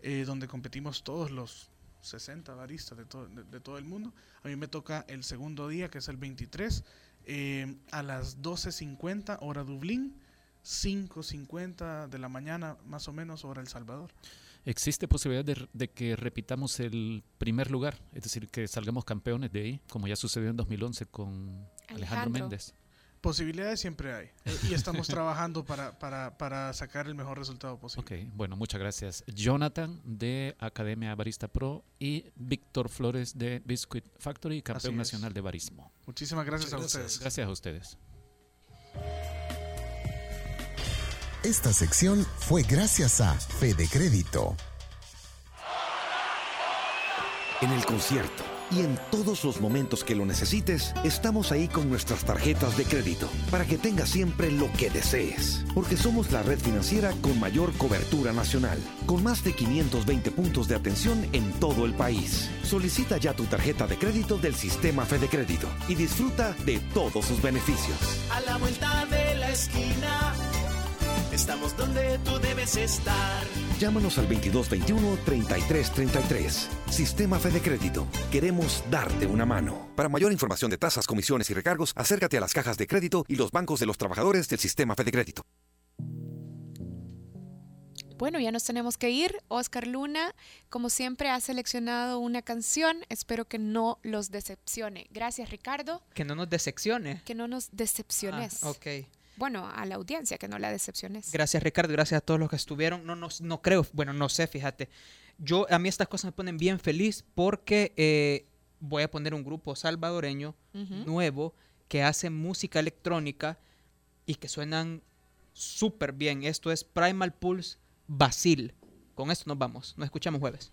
eh, donde competimos todos los 60 baristas de, de, de, todo el mundo. A mí me toca el segundo día, que es el 23, eh, a las 12.50 hora Dublín, 5.50 de la mañana más o menos hora El Salvador. ¿Existe posibilidad de, que repitamos el primer lugar? Es decir, que salgamos campeones de ahí, como ya sucedió en 2011 con Alejandro Méndez. Posibilidades siempre hay y estamos trabajando para, para, para, sacar el mejor resultado posible. Ok, bueno, muchas gracias. Jonathan de Academia Barista Pro y Víctor Flores de Biscuit Factory, campeón nacional de barismo. Muchísimas gracias, a ustedes. Gracias a ustedes. Esta sección fue gracias a Fede Crédito. En el concierto y en todos los momentos que lo necesites, estamos ahí con nuestras tarjetas de crédito para que tengas siempre lo que desees. Porque somos la red financiera con mayor cobertura nacional, con más de 520 puntos de atención en todo el país. Solicita ya tu tarjeta de crédito del sistema Fede Crédito y disfruta de todos sus beneficios. A la vuelta de la esquina, estamos donde tú debes estar. Llámanos al 2221-3333. Sistema Fede Crédito. Queremos darte una mano. Para mayor información de tasas, comisiones y recargos, acércate a las cajas de crédito y los bancos de los trabajadores del Sistema Fede Crédito. Bueno, ya nos tenemos que ir. Oscar Luna, como siempre, ha seleccionado una canción. Espero que no los decepcione. Gracias, Ricardo. Que no nos decepcione. Que no nos decepciones. Ah, ok bueno, a la audiencia, que no la decepciones. Gracias Ricardo, gracias a todos los que estuvieron. No, no, no creo, bueno, no sé, fíjate. Yo, a mí estas cosas me ponen bien feliz porque eh, voy a poner un grupo salvadoreño nuevo que hace música electrónica y que suenan súper bien. Esto es Primal Pulse Basil. Con esto nos vamos. Nos escuchamos jueves.